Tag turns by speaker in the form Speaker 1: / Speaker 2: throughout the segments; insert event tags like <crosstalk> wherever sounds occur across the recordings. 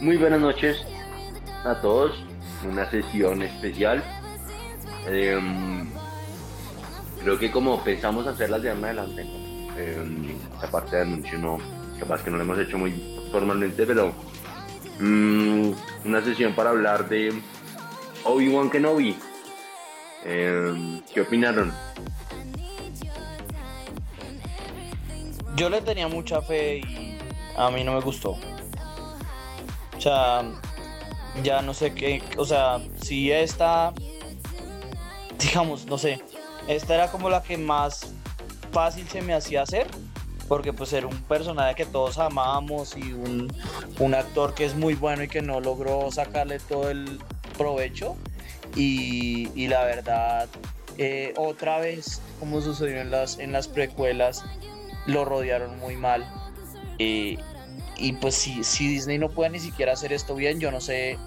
Speaker 1: Muy buenas noches a todos. Una sesión especial. Em, creo que como pensamos hacerlas de adelante, eh, esta parte de anuncio no, capaz que no lo hemos hecho muy formalmente, pero mm, una sesión para hablar de Obi-Wan Kenobi. ¿Qué opinaron?
Speaker 2: Yo le tenía mucha fe y a mí no me gustó. O sea, ya no sé qué, o sea, si esta, digamos, no sé, esta era como la que más fácil se me hacía hacer, porque pues era un personaje que todos amamos y un, un actor que es muy bueno y que no logró sacarle todo el provecho. Y, la verdad, eh, otra vez, como sucedió en las, en las precuelas, lo rodearon muy mal. Y pues si, si Disney no puede ni siquiera hacer esto bien, yo no sé,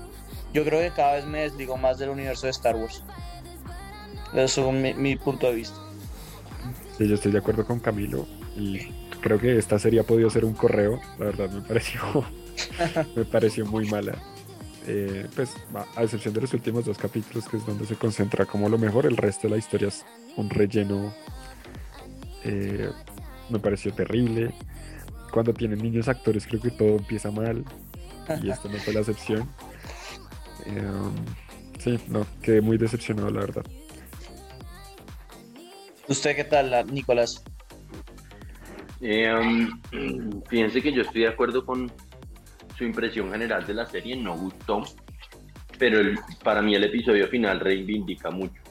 Speaker 2: yo creo que cada vez me desligo más del universo de Star Wars. Eso es mi, mi punto de vista.
Speaker 3: Sí, yo estoy de acuerdo con Camilo y creo que esta serie ha podido ser un correo, la verdad me pareció, <laughs> me pareció muy mala. Eh, pues a excepción de los últimos dos capítulos que es donde se concentra como lo mejor, el resto de la historia es un relleno, eh, me pareció terrible cuando tienen niños actores creo que todo empieza mal y esto no fue la excepción. Em, sí, no, quedé muy decepcionado la verdad.
Speaker 2: ¿Usted qué tal, Nicolás?
Speaker 1: Em, fíjense que yo estoy de acuerdo con su impresión general de la serie, no gustó, pero para mí el episodio final reivindica mucho.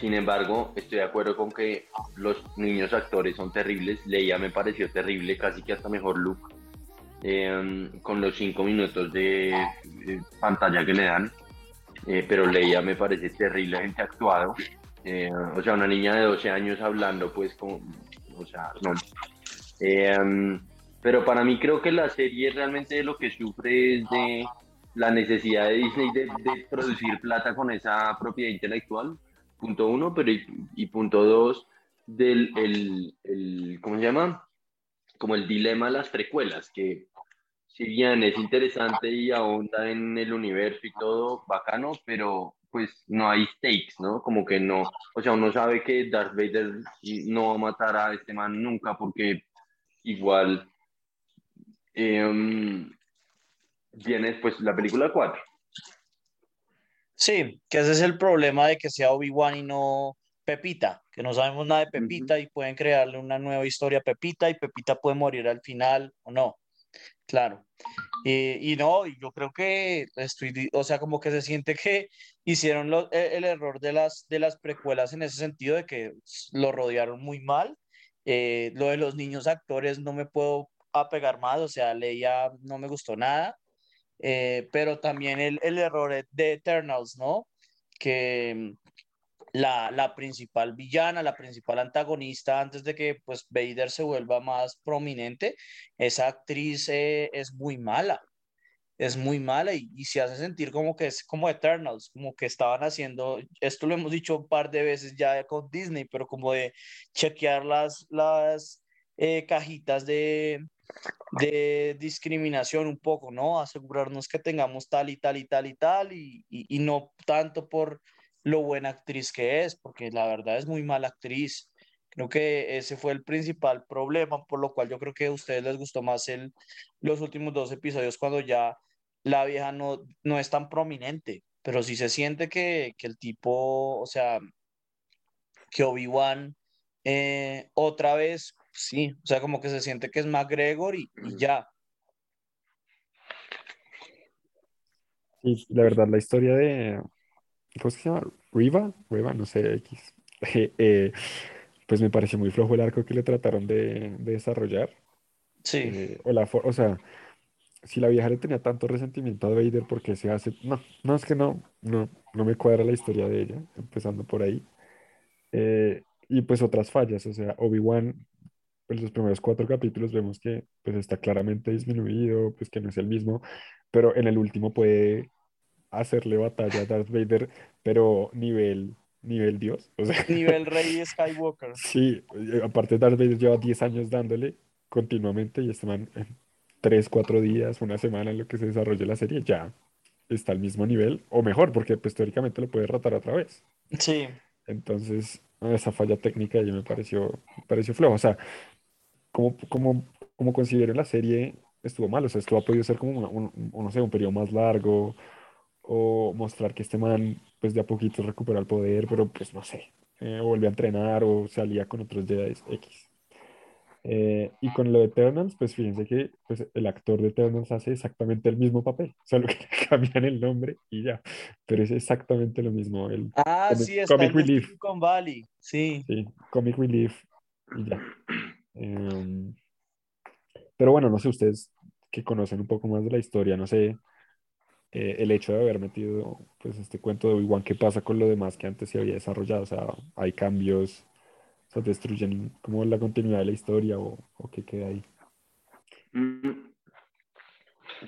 Speaker 1: Sin embargo, estoy de acuerdo con que los niños actores son terribles. Leia me pareció terrible, casi que hasta mejor look, em, con los cinco minutos de, pantalla que le dan. Eh, pero Leia me parece terriblemente actuado. Eh, o sea, una niña de 12 años hablando, pues, como, o sea, no. Pero para mí creo que la serie realmente lo que sufre es de la necesidad de Disney de, de producir plata con esa propiedad intelectual punto uno, pero y, punto dos, del, el, el, ¿cómo se llama? Como el dilema de las precuelas, que si bien es interesante y ahonda en el universo y todo, bacano, pero pues no hay stakes, ¿no? Como que no, o sea, uno sabe que Darth Vader no va a matar a este man nunca porque igual eh, viene después la película 4
Speaker 2: Sí, que ese es el problema de que sea Obi-Wan y no Pepita, que no sabemos nada de Pepita y pueden crearle una nueva historia a Pepita y Pepita puede morir al final o no. Claro. y no, yo creo que estoy, o sea, como que se siente que hicieron e, el, error de las, de las precuelas en ese sentido de que lo rodearon muy mal. Eh, lo de los niños actores no me puedo apegar más, o sea, Leia no me gustó nada. Eh, pero también el, el, error de Eternals, ¿no? Que mm, la, la, principal villana, la principal antagonista, antes de que pues Vader se vuelva más prominente, esa actriz eh, es muy mala, es muy mala y, y, se hace sentir como que es como Eternals, como que estaban haciendo, esto lo hemos dicho un par de veces ya con Disney, pero como de chequear las, las eh, cajitas de, de discriminación un poco, ¿no? Asegurarnos que tengamos tal y tal y tal y tal y, y, no tanto por lo buena actriz que es, porque la verdad es muy mala actriz. Creo que ese fue el principal problema, por lo cual yo creo que a ustedes les gustó más el, los últimos dos episodios cuando ya la vieja no, no es tan prominente, pero sí se siente que, que el tipo, o sea, que Obi-Wan eh, otra vez sí, o sea, como que se siente que es McGregor y, y ya.
Speaker 3: Sí, la verdad, la historia de, ¿cómo se llama? Riva, Riva, no sé, X. <laughs> Eh, pues me pareció muy flojo el arco que le trataron de, desarrollar.
Speaker 2: Sí.
Speaker 3: Eh, o, la, o sea, si la vieja le tenía tanto resentimiento a Vader porque se hace, no, no es que no, no, no me cuadra la historia de ella, empezando por ahí. Eh, y pues otras fallas, o sea, Obi-Wan pues los primeros cuatro capítulos vemos que pues está claramente disminuido, pues que no es el mismo, pero en el último puede hacerle batalla a Darth Vader, pero nivel, nivel Dios. O sea,
Speaker 2: Nivel <laughs> Rey Skywalker.
Speaker 3: sí, eh, aparte Darth Vader lleva 10 años dándole continuamente y man en 3, 4 días, una semana en lo que se desarrolla la serie ya está al mismo nivel o mejor porque pues teóricamente lo puede rotar otra vez.
Speaker 2: Sí.
Speaker 3: Entonces, esa falla técnica ya me pareció, me pareció flojo. O sea, como, como, como considero la serie estuvo mal. O sea, esto ha podido ser como un, un- no sé, un periodo más largo o mostrar que este man, pues de a poquito recupera el poder, pero pues no sé, eh, vuelve a entrenar o se alía con otros Jedi X. Eh, y con lo de Eternals, pues fíjense que pues, el actor de Eternals hace exactamente el mismo papel, <laughs> solo que cambian el nombre y ya, pero es exactamente lo mismo. El
Speaker 2: Ah,
Speaker 3: comic,
Speaker 2: sí, está
Speaker 3: comic
Speaker 2: el de
Speaker 3: relief,
Speaker 2: Valley. Sí.
Speaker 3: sí, comic relief y ya. Em, pero bueno, no sé ustedes que conocen un poco más de la historia, no sé, eh, el hecho de haber metido pues este cuento de Obi-Wan, ¿qué pasa con lo demás que antes se había desarrollado? O sea, hay cambios, o sea, destruyen como la continuidad de la historia o, o qué queda ahí.
Speaker 1: Mm,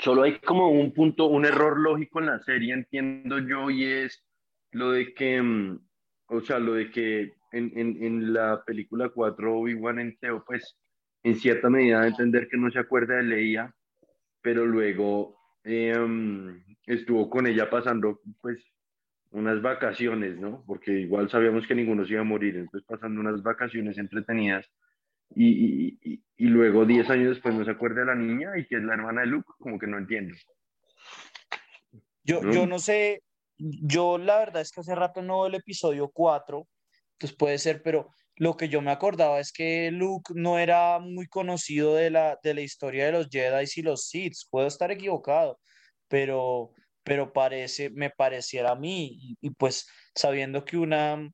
Speaker 1: Solo hay como un punto, un error lógico en la serie, entiendo yo, y es lo de que, mm, o sea, lo de que en, en, en la película 4 Obi-Wan entero, pues, en cierta medida entender que no se acuerda de Leia, pero luego eh, estuvo con ella pasando, pues, unas vacaciones, ¿no? Porque igual sabíamos que ninguno se iba a morir, entonces pasando unas vacaciones entretenidas y, y, y, y luego 10 años después no se acuerda de la niña y que es la hermana de Luke, como que no entiendo.
Speaker 2: Yo,
Speaker 1: ¿no?
Speaker 2: yo no sé, yo la verdad es que hace rato no veo el episodio 4, pues puede ser, pero lo que yo me acordaba es que Luke no era muy conocido de la, de la historia de los Jedi y los Sith, puedo estar equivocado, pero, pero parece, me pareciera a mí, y, y pues sabiendo que una,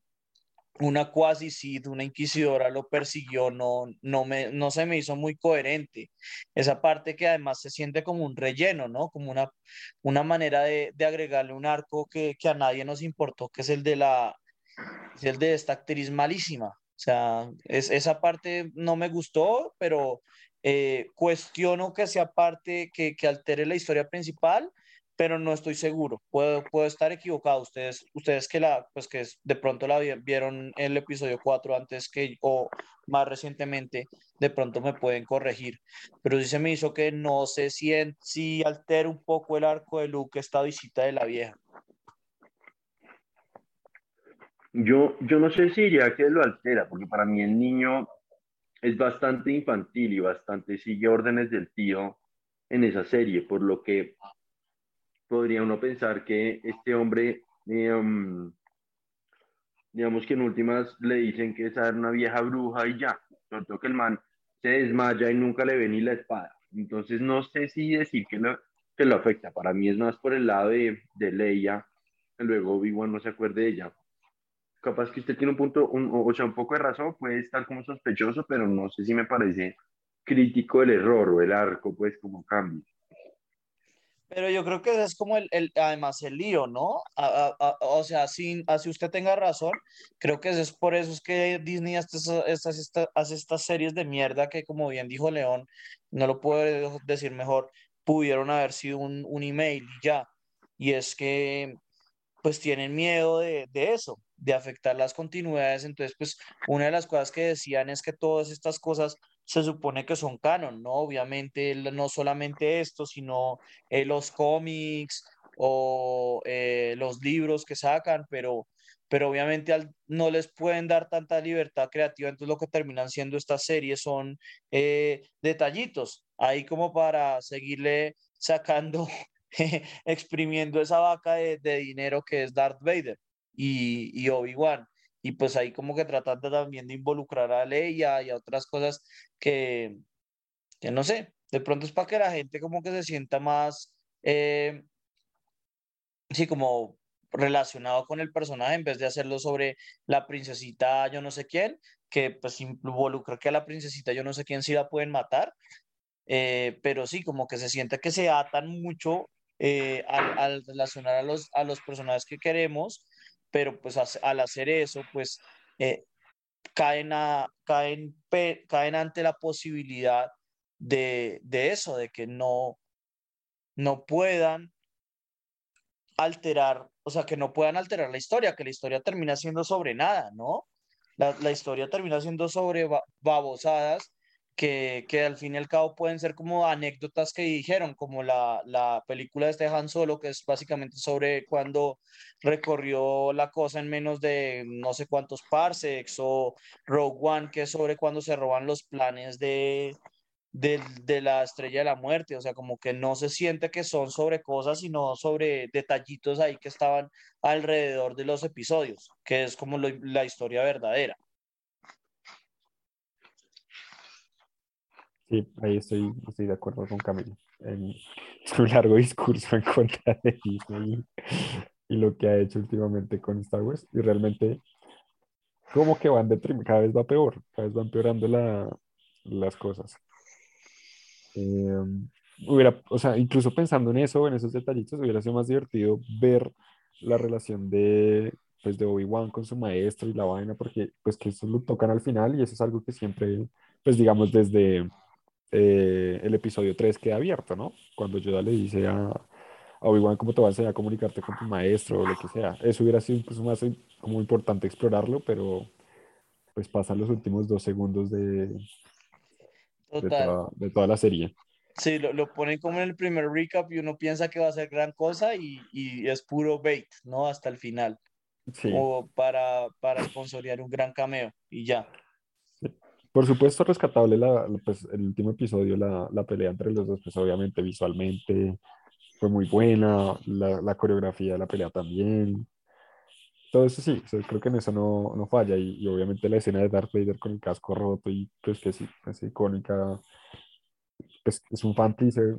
Speaker 2: una cuasi Sith, una inquisidora lo persiguió, no, no, me, no se me hizo muy coherente. Esa parte que además se siente como un relleno, ¿no? Como una, una manera de, de agregarle un arco que, que a nadie nos importó, que es el de la, es el de esta actriz malísima. O sea, es, esa parte no me gustó, pero eh, cuestiono que sea parte que, que altere la historia principal, pero no estoy seguro. Puedo, puedo estar equivocado. Ustedes, ustedes que la, pues que de pronto la vi- vieron el episodio 4 antes que o más recientemente, de pronto me pueden corregir. Pero sí se me hizo que no sé si, en- si altera un poco el arco de Luke esta visita de la vieja.
Speaker 1: Yo, yo no sé si diría que lo altera, porque para mí el niño es bastante infantil y bastante sigue órdenes del tío en esa serie, por lo que podría uno pensar que este hombre, um, digamos que en últimas le dicen que era una vieja bruja y ya, todo que el man se desmaya y nunca le ve ni la espada. Entonces no sé si decir que lo, que lo afecta, para mí es más por el lado de, de Leia, luego Obi-Wan no se acuerde de ella. Capaz que usted tiene un punto, un- o sea, un poco de razón, puede estar como sospechoso, pero no sé si me parece crítico el error o el arco, pues como cambio.
Speaker 2: Pero yo creo que es como el, el- además el lío, ¿no? A- a- a- o sea, sin, así usted tenga razón, creo que es por eso es que Disney hace estas, estas, estas series de mierda que, como bien dijo León, no lo puedo decir mejor, pudieron haber sido un, un email y ya. Y es que, pues tienen miedo de, de eso, de afectar las continuidades. Entonces, pues una de las cosas que decían es que todas estas cosas se supone que son canon, ¿no? Obviamente, no solamente esto, sino eh, los cómics o eh, los libros que sacan, pero, pero obviamente al- no les pueden dar tanta libertad creativa, entonces lo que terminan siendo estas series son eh, detallitos, ahí como para seguirle sacando, <laughs> exprimiendo esa vaca de, dinero que es Darth Vader y, y Obi-Wan. Y pues ahí como que tratando también de involucrar a Leia y a otras cosas que, que no sé, de pronto es para que la gente como que se sienta más, eh, sí, como relacionado con el personaje en vez de hacerlo sobre la princesita yo no sé quién, que pues involucra que a la princesita yo no sé quién sí la pueden matar, eh, pero sí, como que se siente que se atan mucho eh, al, relacionar a los, a los personajes que queremos, pero pues al hacer eso, pues eh, caen, a, caen, caen ante la posibilidad de, de eso, de que no, no puedan alterar o sea, que no puedan alterar la historia, que la historia termina siendo sobre nada, ¿no? La, la historia termina siendo sobre babosadas que, al fin y al cabo pueden ser como anécdotas que dijeron, como la, la película de este Han Solo, que es básicamente sobre cuando recorrió la cosa en menos de no sé cuántos parsecs, o Rogue One, que es sobre cuando se roban los planes de, de, de, la estrella de la muerte, o sea, como que no se siente que son sobre cosas, sino sobre detallitos ahí que estaban alrededor de los episodios, que es como la historia verdadera.
Speaker 3: Sí, ahí estoy, estoy de acuerdo con Camilo. En <laughs> su largo discurso en contra de Disney y, lo que ha hecho últimamente con Star Wars. Y realmente, como que van de cada vez va peor, cada vez va empeorando la, las cosas. Eh, hubiera, o sea, incluso pensando en eso, en esos detallitos, hubiera sido más divertido ver la relación de, pues, de Obi-Wan con su maestro y la vaina, porque pues que eso lo tocan al final y eso es algo que siempre, pues digamos, desde eh, el episodio 3 queda abierto, ¿no? Cuando Yoda le dice a, Obi-Wan cómo te vas a a comunicarte con tu maestro o lo que sea. Eso hubiera sido incluso más como importante explorarlo, pero pues pasan los últimos dos segundos de, de toda, la serie.
Speaker 2: Sí, lo, lo, ponen como en el primer recap y uno piensa que va a ser gran cosa y, y es puro bait, ¿no? Hasta el final. Sí. O para, para sponsorear un gran cameo y ya.
Speaker 3: Por supuesto, rescatable la, pues, el último episodio, la, la, pelea entre los dos, pues obviamente visualmente fue muy buena, la, coreografía de la pelea también. Todo eso sí, creo que en eso no, no falla. Y, y, obviamente la escena de Darth Vader con el casco roto y pues que sí, es icónica. Pues es un fan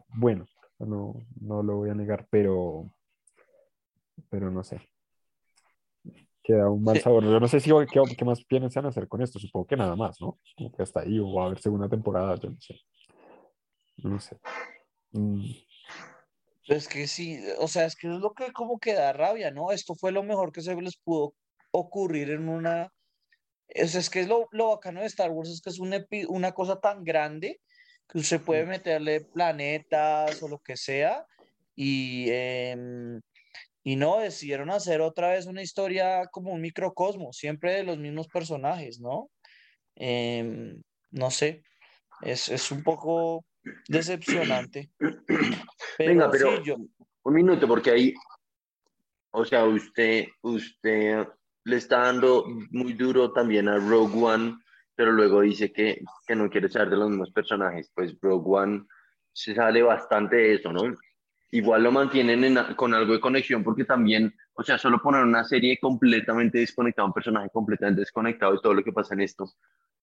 Speaker 3: bueno, no, no lo voy a negar, pero, pero no sé queda un mal sabor. Yo no sé si qué, qué más piensan hacer con esto. Supongo que nada más, ¿no? Como que hasta ahí o va a haber segunda temporada, yo no sé. No sé. Mm.
Speaker 2: Es que sí, o sea, es que es lo que como que da rabia, ¿no? Esto fue lo mejor que se les pudo ocurrir en una... Es, es que es lo, lo bacano de Star Wars, es que es una, una cosa tan grande que usted puede meterle planetas o lo que sea y... Eh, y no, decidieron hacer otra vez una historia como un microcosmo, siempre de los mismos personajes, ¿no? Em, no sé, es, es, un poco decepcionante. <clears throat>
Speaker 1: Venga, pero un minuto, porque ahí, o sea, usted, usted le está dando muy duro también a Rogue One, pero luego dice que, que no quiere ser de los mismos personajes. Pues Rogue One se sale bastante de eso, ¿no? Igual lo mantienen con algo de conexión porque también, o sea, solo poner una serie completamente desconectada, un personaje completamente desconectado de todo lo que pasa en esto,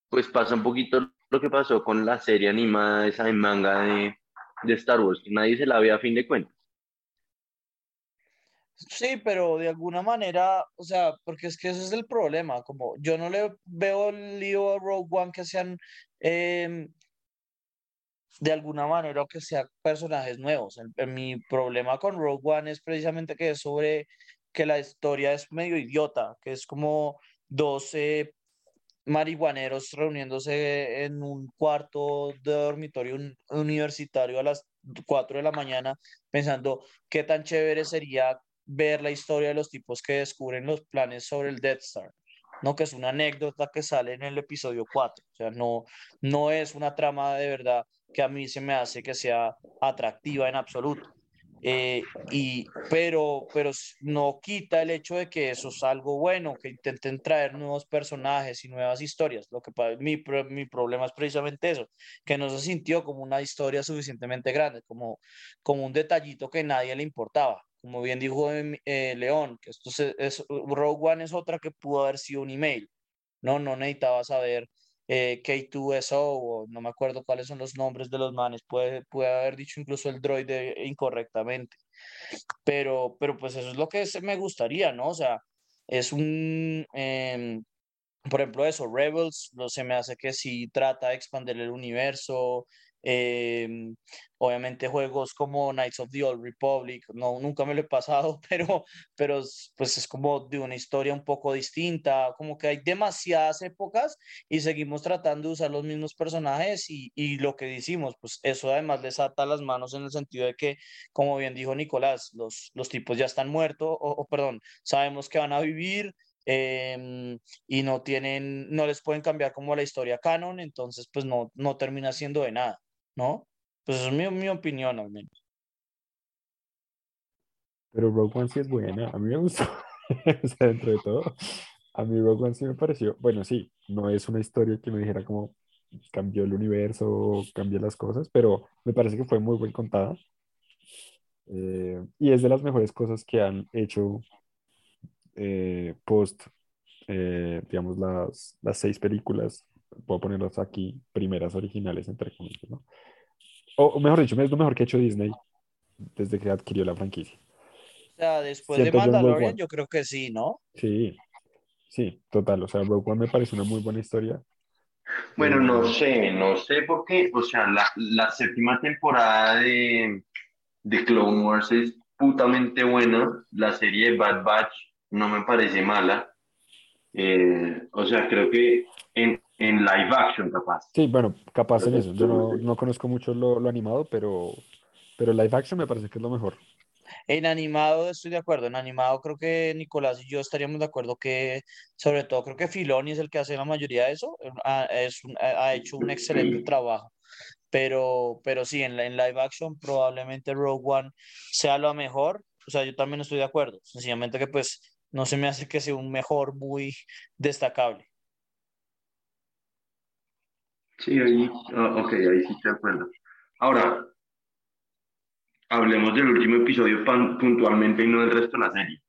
Speaker 1: pues pasa un poquito lo que pasó con la serie animada esa en manga de, de Star Wars, nadie se la ve a fin de cuentas.
Speaker 2: Sí, pero de alguna manera, o sea, porque es que ese es el problema, como yo no le veo el lío a Rogue One que sean eh, de alguna manera que sean personajes nuevos. mi problema con Rogue One es precisamente que es sobre que la historia es medio idiota, que es como 12 marihuaneros reuniéndose en un cuarto de dormitorio universitario a las 4 de la mañana pensando qué tan chévere sería ver la historia de los tipos que descubren los planes sobre el Death Star. ¿No? Que es una anécdota que sale en el episodio 4. O sea, no, no es una trama de verdad que a mí se me hace que sea atractiva en absoluto. Eh, y, pero, pero no quita el hecho de que eso es algo bueno, que intenten traer nuevos personajes y nuevas historias. Lo que mi, mi problema es precisamente eso, que no se sintió como una historia suficientemente grande, como, como un detallito que nadie le importaba como bien dijo eh, León, que esto es, Rogue One es otra que pudo haber sido un email, ¿no? No necesitaba saber eh, K2SO o no me acuerdo cuáles son los nombres de los manes, puede, puede haber dicho incluso el droide incorrectamente, pero, pero pues eso es lo que me gustaría, ¿no? O sea, es un, em, por ejemplo, eso, Rebels, no se me hace que sí trata de expandir el universo, Em, obviamente juegos como Knights of the Old Republic, no, nunca me lo he pasado, <laughs> pero, pero pues es como de una historia un poco distinta, como que hay demasiadas épocas y seguimos tratando de usar los mismos personajes y, y lo que decimos, pues eso además les ata las manos en el sentido de que, como bien dijo Nicolás, los, los tipos ya están muertos, o, perdón, sabemos que van a vivir, Em, y no tienen, no les pueden cambiar como la historia canon, entonces pues no, no termina siendo de nada, ¿no? Pues es mi, mi opinión al menos.
Speaker 3: Pero Rogue One sí es buena, a mí me gustó, <laughs> o sea, dentro de todo, a mí Rogue One sí me pareció, bueno, sí, no es una historia que me dijera como cambió el universo, cambió las cosas, pero me parece que fue muy bien contada. Eh, y es de las mejores cosas que han hecho eh, post, eh, digamos, las, las seis películas, puedo ponerlas aquí, primeras originales, entre comillas, ¿no? O, mejor dicho, es lo mejor que ha hecho Disney desde que adquirió la franquicia.
Speaker 2: O sea, después de Mandalorian, yo creo que sí, ¿no?
Speaker 3: Sí, sí, total. O sea, Rogue One me parece una muy buena historia.
Speaker 1: Bueno, no sé, no sé por qué. O sea, la, la séptima temporada de, de Clone Wars es putamente buena. La serie de Bad Batch no me parece mala. Eh, o sea, creo que en, en, live action capaz.
Speaker 3: Sí, bueno, capaz en eso. Yo no, no conozco mucho lo, lo, animado, pero, pero live action me parece que es lo mejor.
Speaker 2: En animado estoy de acuerdo, en animado creo que Nicolás y yo estaríamos de acuerdo que, sobre todo creo que Filoni es el que hace la mayoría de eso, ha, es, ha hecho un excelente trabajo. Pero, pero sí, en, en live action probablemente Rogue One sea lo mejor. O sea, yo también estoy de acuerdo. Sencillamente que pues no se me hace que sea un mejor muy destacable.
Speaker 1: Sí, ahí, oh, ok, ahí sí de acuerdo. Ahora, hablemos del último episodio puntualmente y no del resto de la serie.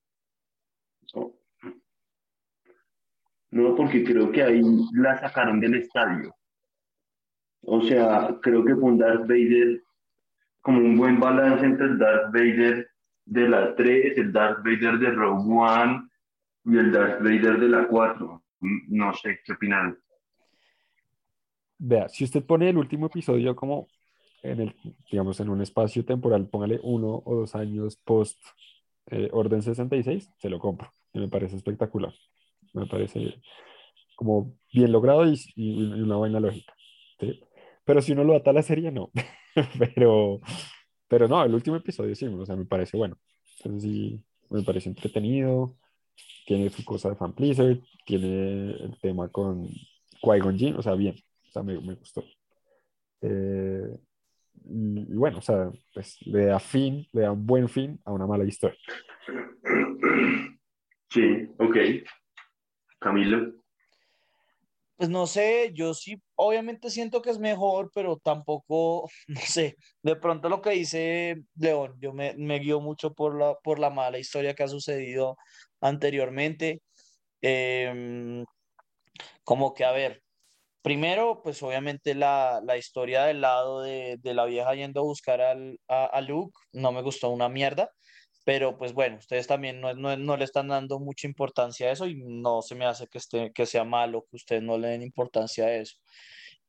Speaker 1: No, porque creo que ahí la sacaron del estadio. O sea, creo que fue un Darth Vader, como un buen balance entre el Darth Vader de la 3, el Darth Vader de Rogue One y el Darth Vader de la 4. No sé, ¿qué opinan?
Speaker 3: Vea, si usted pone el último episodio como en el, digamos, en un espacio temporal, póngale uno o dos años post eh, Orden 66, se lo compro. me parece espectacular. Me parece como bien logrado y, y una buena lógica. ¿sí? Pero si uno lo ata a la serie, no. <laughs> pero, pero no, el último episodio sí, o sea, me parece bueno. Entonces sí, me parece entretenido. Tiene su cosa de fan pleaser, tiene el tema con Qui-Gon Jinn, o sea, bien, sea, me, me gustó. Eh, y, y, bueno, o sea, pues le da fin, le da un buen fin a una mala historia.
Speaker 1: Sí, ok. Camilo.
Speaker 2: Pues no sé, yo sí, obviamente siento que es mejor, pero tampoco, <laughs> no sé, de pronto lo que dice León, yo me, me guío mucho por la, por la mala historia que ha sucedido anteriormente. Eh, como que, a ver, primero, pues obviamente la, la historia del lado de, de, la vieja yendo a buscar al, a, a Luke no me gustó una mierda pero pues bueno, ustedes también no, no, no, le están dando mucha importancia a eso y no se me hace que, esté, que sea malo que ustedes no le den importancia a eso.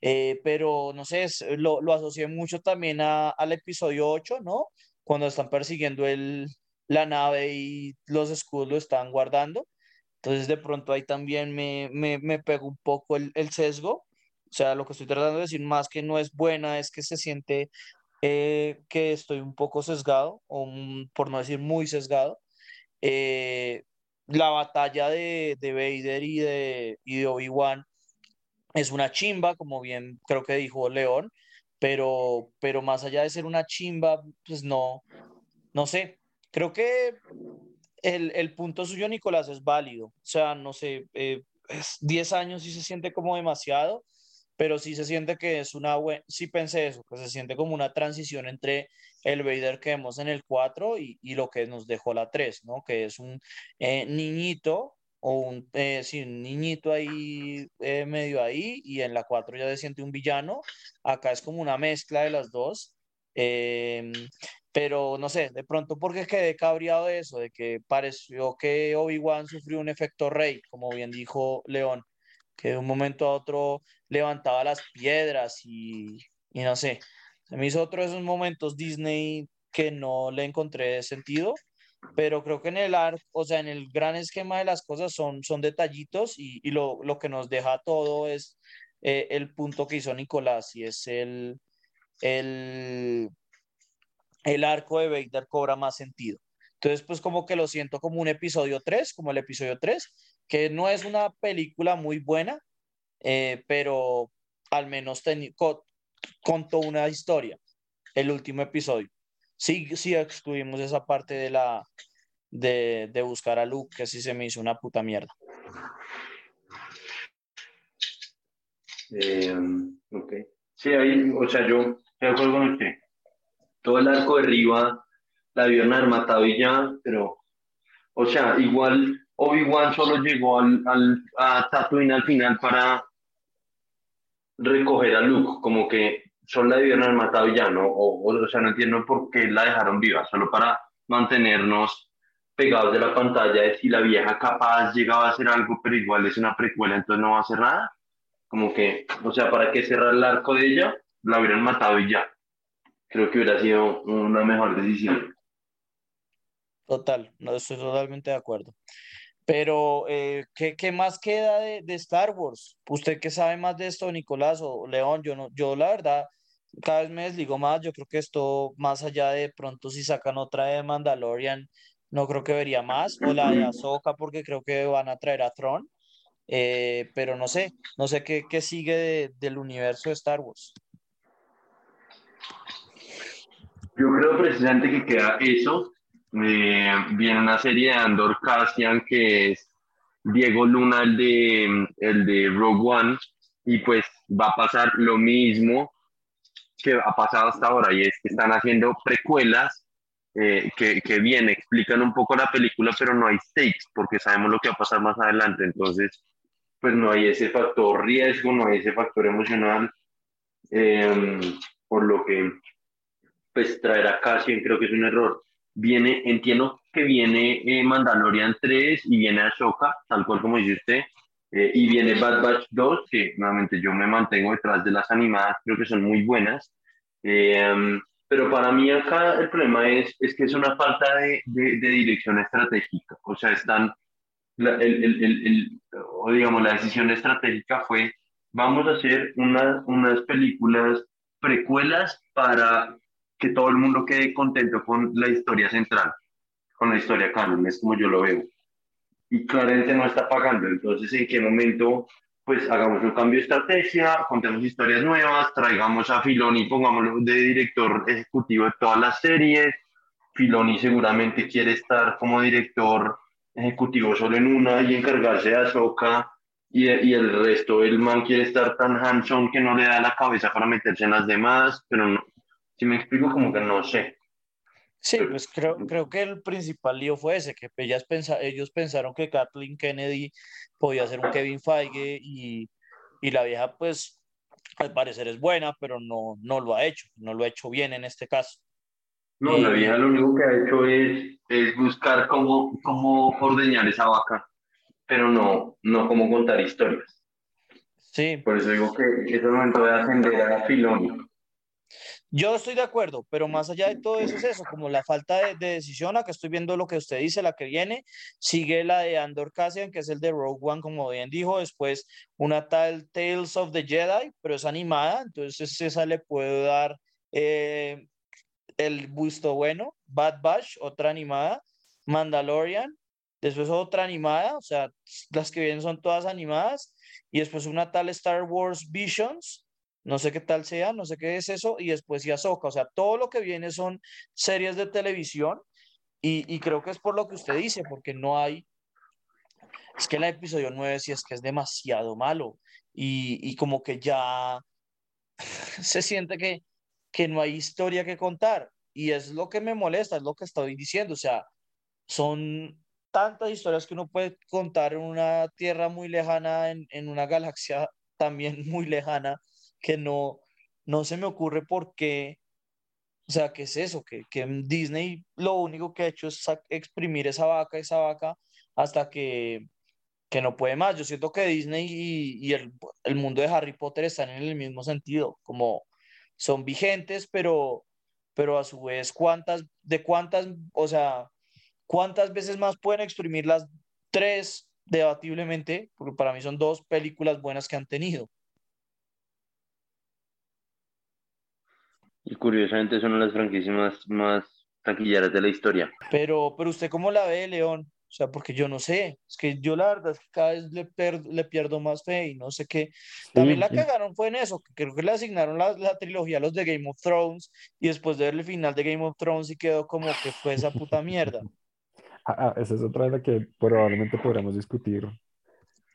Speaker 2: Eh, pero no sé, es, lo, lo, asocié mucho también a, al episodio 8, ¿no? Cuando están persiguiendo el, la nave y los escudos lo están guardando. Entonces de pronto ahí también me, me, me pegó un poco el, el sesgo. O sea, lo que estoy tratando de decir más que no es buena, es que se siente eh, que estoy un poco sesgado, o por no decir muy sesgado. Eh, la batalla de, de, Vader y de, y de Obi-Wan es una chimba, como bien creo que dijo León, pero, pero más allá de ser una chimba, pues no, no sé, creo que el, el punto suyo, Nicolás, es válido. O sea, no sé, eh, 10 años sí se siente como demasiado, pero sí se siente que es una buena, sí pensé eso, que se siente como una transición entre el Vader que vemos en el 4 y, y lo que nos dejó la 3, ¿no? Que es un eh, niñito o un, eh, sí, un niñito ahí eh, medio ahí y en la 4 ya se siente un villano, acá es como una mezcla de las dos, em, pero no sé, de pronto porque quedé cabreado de eso, de que pareció que Obi-Wan sufrió un efecto rey, como bien dijo León que de un momento a otro levantaba las piedras y, y no sé, se me hizo otro de esos momentos Disney que no le encontré sentido, pero creo que en el arco, o sea, en el gran esquema de las cosas son, son detallitos y, y lo, lo, que nos deja todo es eh, el punto que hizo Nicolás y es el, el, el arco de Vader cobra más sentido. Entonces, pues como que lo siento como un episodio 3, como el episodio 3, que no es una película muy buena, eh, pero al menos contó una historia, el último episodio. Sí, sí excluimos esa parte de la de, de buscar a Luke, que sí se me hizo una puta mierda.
Speaker 1: Eh, ok. Sí, ahí, o sea, yo. Todo el arco de arriba la vieron matado y ya, pero, o sea, igual Obi-Wan solo llegó al, al, a Tatooine al final para recoger a Luke, como que solo la debieron haber matado ya, ¿no? O, o, sea, no entiendo por qué la dejaron viva, solo para mantenernos pegados de la pantalla de si la vieja capaz llegaba a hacer algo, pero igual es una precuela, entonces no va a hacer nada. Como que, o sea, ¿para qué cerrar el arco de ella? La hubieran matado y ya. Creo que hubiera sido una mejor decisión.
Speaker 2: Total, no estoy totalmente de acuerdo. Pero, eh, ¿qué, ¿qué, más queda de, de, Star Wars? ¿Usted qué sabe más de esto, Nicolás o León? Yo, no, yo la verdad, cada vez me desligo más. Yo creo que esto, más allá de pronto si sacan otra de Mandalorian, no creo que vería más. O la de Ahsoka, porque creo que van a traer a Tron. Eh, pero no sé, no sé qué, qué sigue de, del universo de Star Wars.
Speaker 1: Yo creo precisamente que queda eso, eh, viene una serie de Andor Cassian que es Diego Luna, el de, el de Rogue One, y pues va a pasar lo mismo que ha pasado hasta ahora, y es que están haciendo precuelas eh, que, que bien explican un poco la película, pero no hay stakes, porque sabemos lo que va a pasar más adelante, entonces pues no hay ese factor riesgo, no hay ese factor emocional, eh, por lo que pues traer a Cassian creo que es un error viene, entiendo que viene eh, Mandalorian 3 y viene Ashoka, tal cual como dice usted, eh, y viene Bad Batch 2, que nuevamente yo me mantengo detrás de las animadas, creo que son muy buenas. Eh, pero para mí acá el problema es, es que es una falta de, de, de dirección estratégica. O sea, están, la, el, el, el, o digamos, la decisión estratégica fue, vamos a hacer una, unas películas precuelas para que todo el mundo quede contento con la historia central, con la historia canon, es como yo lo veo. Y claramente no está pagando, entonces en qué momento pues hagamos un cambio de estrategia, contemos historias nuevas, traigamos a Filoni, pongámoslo de director ejecutivo de todas las series. Filoni seguramente quiere estar como director ejecutivo solo en una y encargarse de Ahsoka y, y el resto, el man quiere estar tan hands-on que no le da la cabeza para meterse en las demás, pero no, si me explico, como que no sé.
Speaker 2: Sí, pues creo, creo que el principal lío fue ese, que ellas pensa, ellos pensaron que Kathleen Kennedy podía ser un Kevin Feige y, y, la vieja pues al parecer es buena, pero no, no lo ha hecho, no lo ha hecho bien en este caso.
Speaker 1: No, la vieja lo único que ha hecho es, es buscar cómo, cómo ordeñar esa vaca, pero no, no cómo contar historias.
Speaker 2: Sí.
Speaker 1: Por eso digo que es el momento de ascender a Filoni.
Speaker 2: Yo estoy de acuerdo, pero más allá de todo eso es eso, como la falta de, de decisión, acá estoy viendo lo que usted dice, la que viene, sigue la de Andor Cassian, que es el de Rogue One, como bien dijo, después una tal Tales of the Jedi, pero es animada, entonces esa le puedo dar eh, el busto bueno, Bad Batch, otra animada, Mandalorian, después otra animada, o sea, las que vienen son todas animadas, y después una tal Star Wars Visions, no sé qué tal sea, no sé qué es eso, y después ya Soca, o sea, todo lo que viene son series de televisión, y, y, creo que es por lo que usted dice, porque no hay, es que el episodio 9 sí es que es demasiado malo, y, y como que ya <laughs> se siente que, que no hay historia que contar, y es lo que me molesta, es lo que estoy diciendo, o sea, son tantas historias que uno puede contar en una tierra muy lejana, en, en una galaxia también <laughs> muy lejana, que no, no se me ocurre por qué, o sea, ¿qué es eso? Que, que Disney lo único que ha hecho es exprimir esa vaca, esa vaca, hasta que, que no puede más. Yo siento que Disney y, el, el, mundo de Harry Potter están en el mismo sentido, como son vigentes, pero, pero a su vez, ¿cuántas, de cuántas, o sea, cuántas veces más pueden exprimir las tres debatiblemente? Porque para mí son dos películas buenas que han tenido.
Speaker 1: Y curiosamente son las franquicias más, más taquilleras de la historia.
Speaker 2: Pero, pero usted cómo la ve, León? O sea, porque yo no sé, es que yo la verdad es que cada vez le, le pierdo más fe y no sé qué. También la cagaron fue en eso, que creo que le asignaron la, la, trilogía a los de Game of Thrones y después de ver el final de Game of Thrones y quedó como que fue esa puta mierda. <laughs>
Speaker 3: Ah, ah, esa es otra de la que probablemente podríamos discutir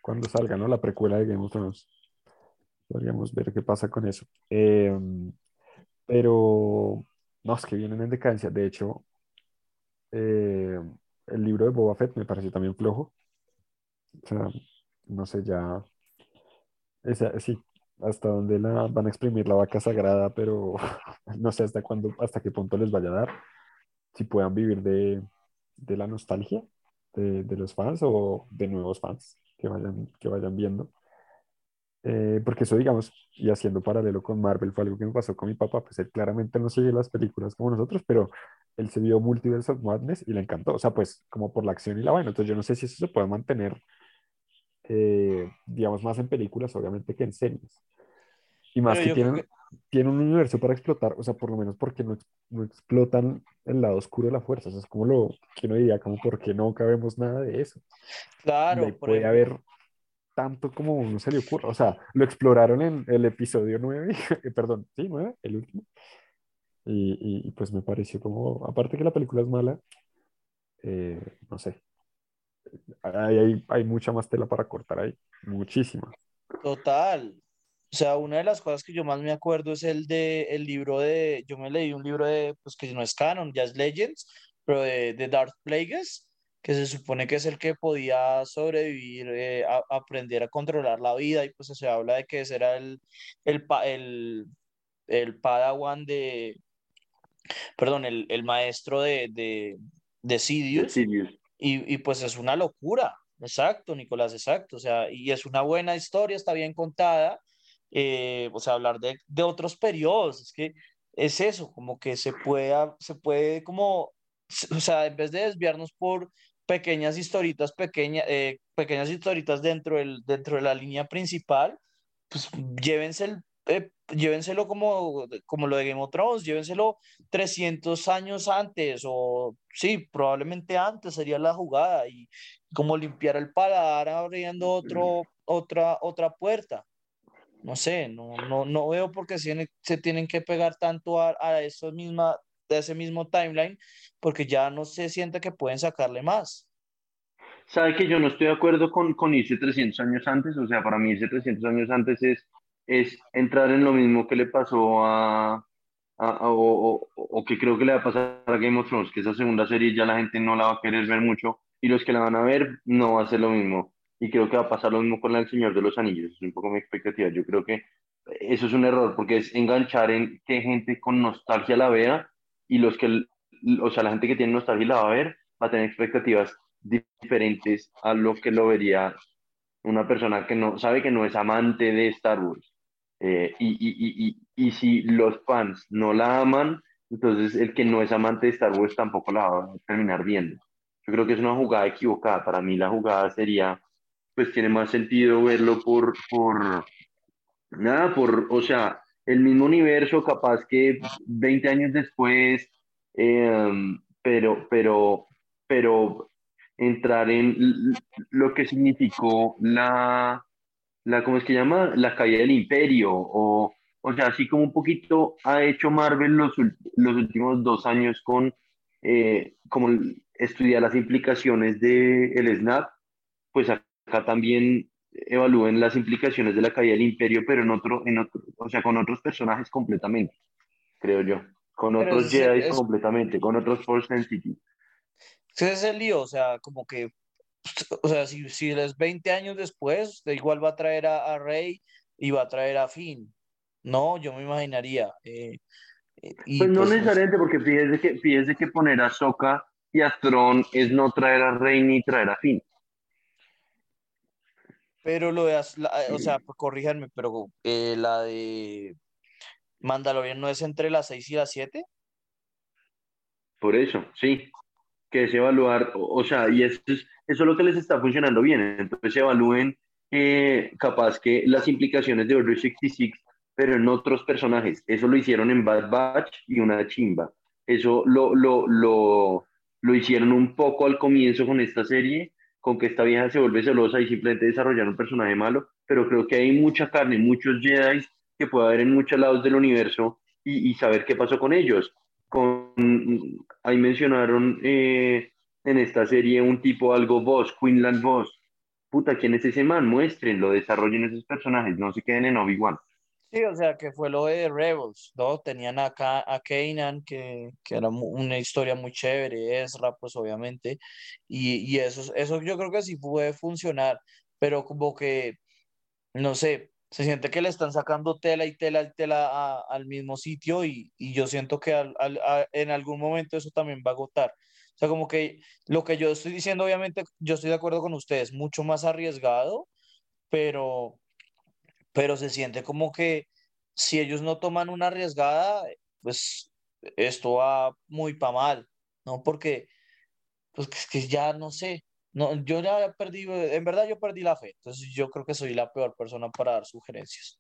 Speaker 3: cuando salga, ¿no? La precuela de Game of Thrones. Podríamos ver qué pasa con eso. Eh, pero, no, es que vienen en decadencia. De hecho, eh, el libro de Boba Fett me pareció también flojo. O sea, no sé, ya. Esa, sí, hasta dónde la van a exprimir la vaca sagrada, pero <laughs> no sé hasta cuándo, hasta qué punto les vaya a dar. Si puedan vivir de, de la nostalgia de, de, los fans o de nuevos fans que vayan, que vayan viendo. Eh, porque eso, digamos, y haciendo paralelo con Marvel, fue algo que me pasó con mi papá, pues él claramente no sigue las películas como nosotros, pero él se vio Multiverse of Madness y le encantó, o sea, pues como por la acción y la vaina, entonces yo no sé si eso se puede mantener, eh, digamos, más en películas, obviamente, que en series. Y más que tienen, tienen un universo para explotar, o sea, por lo menos porque no, no explotan el lado oscuro de la fuerza, o sea, es como lo que uno diría, como porque no cabemos nada de eso.
Speaker 2: Claro.
Speaker 3: puede haber tanto como uno se le ocurra. O sea, lo exploraron en el episodio 9, <laughs> perdón, sí, 9, el último. Y, y, pues me pareció como, aparte que la película es mala, eh, no sé, hay, hay, hay, mucha más tela para cortar ahí, muchísima.
Speaker 2: Total. O sea, una de las cosas que yo más me acuerdo es el de el libro de, yo me leí un libro de, pues que no es canon, ya es Legends, pero de, de Darth Plagueis, que se supone que es el que podía sobrevivir, eh, a, aprender a controlar la vida, y pues se habla de que ese era el, el, el, el padawan de, perdón, el, el maestro de, de, de Sidious, Y, y, pues es una locura, exacto, Nicolás, exacto, o sea, y es una buena historia, está bien contada, eh, o sea, hablar de, de otros periodos, es que es eso, como que se puede, se puede como, o sea, en vez de desviarnos por pequeñas historitas, pequeña, eh, pequeñas historitas dentro, del, dentro de la línea principal, pues llévense eh, llévenselo como, como lo de Game of Thrones, llévenselo 300 años antes o sí, probablemente antes sería la jugada y como limpiar el paladar abriendo otro, otra, otra puerta. No sé, no, no, no veo por qué se, se tienen que pegar tanto a, a eso misma, de ese mismo timeline, porque ya no se siente que pueden sacarle más.
Speaker 1: Sabe que yo no estoy de acuerdo con, con irse 300 años antes, o sea, para mí irse 300 años antes es, es entrar en lo mismo que le pasó a, a, o, o, que creo que le va a pasar a Game of Thrones, que esa segunda serie ya la gente no la va a querer ver mucho y los que la van a ver no va a ser lo mismo. Y creo que va a pasar lo mismo con El Señor de los Anillos, es un poco mi expectativa. Yo creo que eso es un error porque es enganchar en que gente con nostalgia la vea y los que, o sea, la gente que tiene nostalgia la va a ver, va a tener expectativas diferentes a lo que lo vería una persona que no sabe que no es amante de Star Wars. Eh, y, y, y, y, si los fans no la aman, entonces el que no es amante de Star Wars tampoco la va a terminar viendo. Yo creo que es una jugada equivocada. Para mí la jugada sería, pues tiene más sentido verlo por, por, nada, por, o sea, el mismo universo, capaz que 20 años después, em, pero, pero, pero entrar en lo que significó la, la ¿cómo es que llama? La caída del imperio, o, o sea, así como un poquito ha hecho Marvel los, los últimos dos años con, eh, como estudiar las implicaciones del el Snap, pues acá también evalúen las implicaciones de la caída del imperio, pero en otro, en otro, o sea, con otros personajes completamente, creo yo. Con otros Jedi completamente, con otros Force Sensitive.
Speaker 2: Ese es el lío, o sea, como que, o sea, si, si es 20 años después, igual va a traer a, Rey y va a traer a Finn. No, yo me imaginaría. Eh,
Speaker 1: eh, pues no pues, necesariamente, porque fíjese que, fíjese que poner a Soka y a Tron es no traer a Rey ni traer a Finn.
Speaker 2: Pero lo de, o sea, pues, corríjanme, pero eh, la de Mandalorian no es entre las 6 y las 7.
Speaker 1: Por eso, sí. Que es evaluar, o, o sea, y eso es, eso es lo que les está funcionando bien. Entonces evalúen eh, capaz que las implicaciones de Order 66, pero en otros personajes. Eso lo hicieron en Bad Batch y una chimba. Eso lo, lo, lo, lo hicieron un poco al comienzo con esta serie, con que esta vieja se vuelve celosa y simplemente desarrollar un personaje malo, pero creo que hay mucha carne, muchos Jedi que puede haber en muchos lados del universo y, y saber qué pasó con ellos. Con, ahí mencionaron eh, en esta serie un tipo algo Boss, Quinlan Boss. Puta, ¿quién es ese man? Muéstrenlo, desarrollen esos personajes, no se queden en Obi-Wan.
Speaker 2: Sí, o sea, que fue lo de Rebels, ¿no? Tenían acá a Kanan, que, que era una historia muy chévere, Ezra, pues obviamente, y, y eso, eso yo creo que sí puede funcionar, pero como que, no sé, se siente que le están sacando tela y tela y tela a- al mismo sitio y, y yo siento que al- al- a- en algún momento eso también va a agotar. O sea, como que lo que yo estoy diciendo, obviamente, yo estoy de acuerdo con ustedes, mucho más arriesgado, pero pero se siente como que si ellos no toman una arriesgada, pues esto va muy para mal, ¿no? Porque pues que, es que ya no sé, no, yo ya perdí, en verdad yo perdí la fe, entonces yo creo que soy la peor persona para dar sugerencias.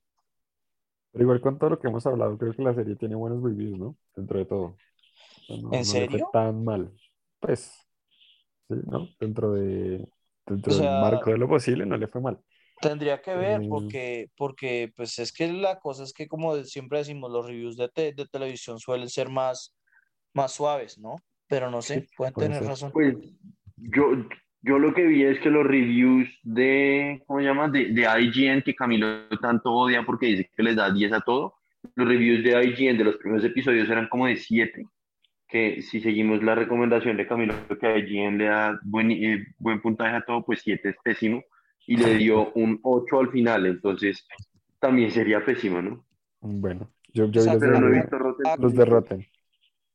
Speaker 3: Pero igual con todo lo que hemos hablado, creo que la serie tiene buenos reviews, ¿no? Dentro de todo. O sea, no,
Speaker 2: ¿En
Speaker 3: no le fue
Speaker 2: serio?
Speaker 3: tan mal. Pues, sí, ¿no? Dentro de,
Speaker 2: O
Speaker 3: dentro del
Speaker 2: sea,
Speaker 3: marco de lo posible, no le fue mal.
Speaker 2: Tendría que ver
Speaker 3: Eh,
Speaker 2: porque, porque pues es que la cosa es que como siempre decimos, los reviews de, te- de televisión suelen ser más, más suaves, ¿no? Pero no
Speaker 3: sí,
Speaker 2: sé, pueden
Speaker 3: puede
Speaker 2: tener
Speaker 3: ser.
Speaker 2: razón.
Speaker 1: Pues yo, yo lo que vi es que los reviews de, ¿cómo se llama? De, de IGN, que Camilo tanto odia porque dice que les da 10 a todo, los reviews de IGN de los primeros episodios eran como de 7, que si seguimos la recomendación de Camilo, que IGN le da buen, eh, buen puntaje a todo, pues 7 es pésimo, y le dio un 8 al final, entonces también sería pésimo, ¿no?
Speaker 3: Bueno, yo, yo
Speaker 2: sea,
Speaker 3: los de,
Speaker 1: Pero no he visto Rotten
Speaker 3: los de Rotten.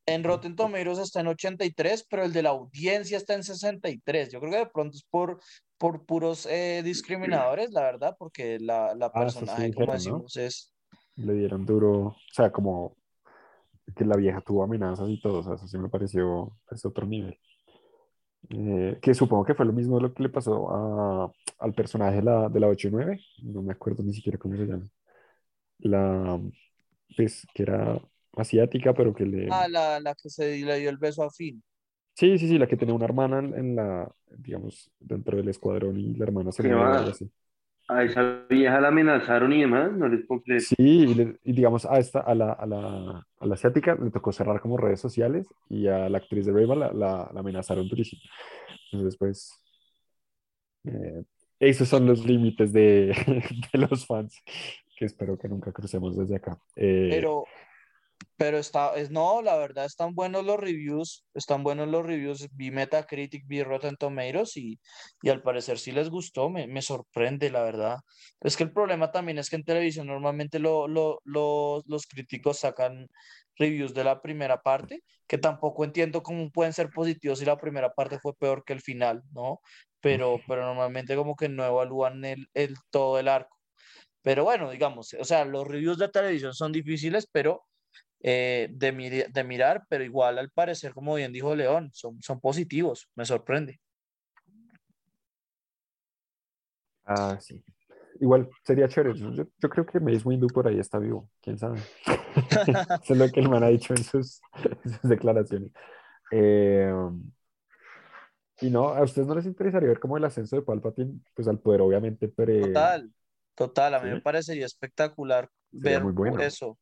Speaker 2: En Rotten Tomatoes está en 83, pero el de la audiencia está en 63. Yo creo que de pronto es por, por puros eh, discriminadores, la verdad, porque la, la
Speaker 3: Ah, sí
Speaker 2: personaje, como
Speaker 3: dijeron, ¿no?
Speaker 2: decimos, es...
Speaker 3: Le dieron duro, o sea, como que la vieja tuvo amenazas y todo, o sea, eso sí me pareció, es otro nivel. Eh, que supongo que fue lo mismo lo que le pasó a, al personaje de la, de la 8 y 9, no me acuerdo ni siquiera cómo se llama. La, pues, que era asiática, pero que le...
Speaker 2: Ah, la, la que se le dio el beso a Finn.
Speaker 3: Sí, sí, sí, la que tenía una hermana en, en la, digamos, dentro del escuadrón y la hermana se
Speaker 1: ¿Qué
Speaker 3: murió o algo
Speaker 1: va?
Speaker 3: así.
Speaker 1: A esa vieja la amenazaron y demás, no les creer.
Speaker 3: Sí, y, le- y digamos, a esta, a la, a la, a la asiática le tocó cerrar como redes sociales y a la actriz de Reba la, la, la amenazaron durísimo. Entonces, pues, eh, esos son los límites de, <laughs> de los fans que espero que nunca crucemos desde acá. Eh,
Speaker 2: Pero, pero está, es, no, la verdad están buenos los reviews, están buenos los reviews. Vi Metacritic, vi Rotten Tomatoes y, y al parecer sí les gustó, me, me sorprende, la verdad. Es que el problema también es que en televisión normalmente lo, lo- lo- los críticos sacan reviews de la primera parte, que tampoco entiendo cómo pueden ser positivos si la primera parte fue peor que el final, ¿no? Pero, pero normalmente como que no evalúan el, el todo el arco. Pero bueno, digamos, o sea, los reviews de televisión son difíciles, pero eh, de, mirar, pero igual al parecer, como bien dijo León, son, son positivos, me sorprende.
Speaker 3: ah, sí. Igual sería chévere. Yo, yo creo que Mace Windu por ahí está vivo, quién sabe. <laughs> Eso es lo que el man ha dicho en sus, en sus declaraciones. Eh, y no, ¿a ustedes no les interesaría ver cómo el ascenso de Palpatine, pues al poder obviamente pre...
Speaker 2: Total, total, a mí me parecería espectacular
Speaker 3: Sería
Speaker 2: ver
Speaker 3: bueno.
Speaker 2: eso.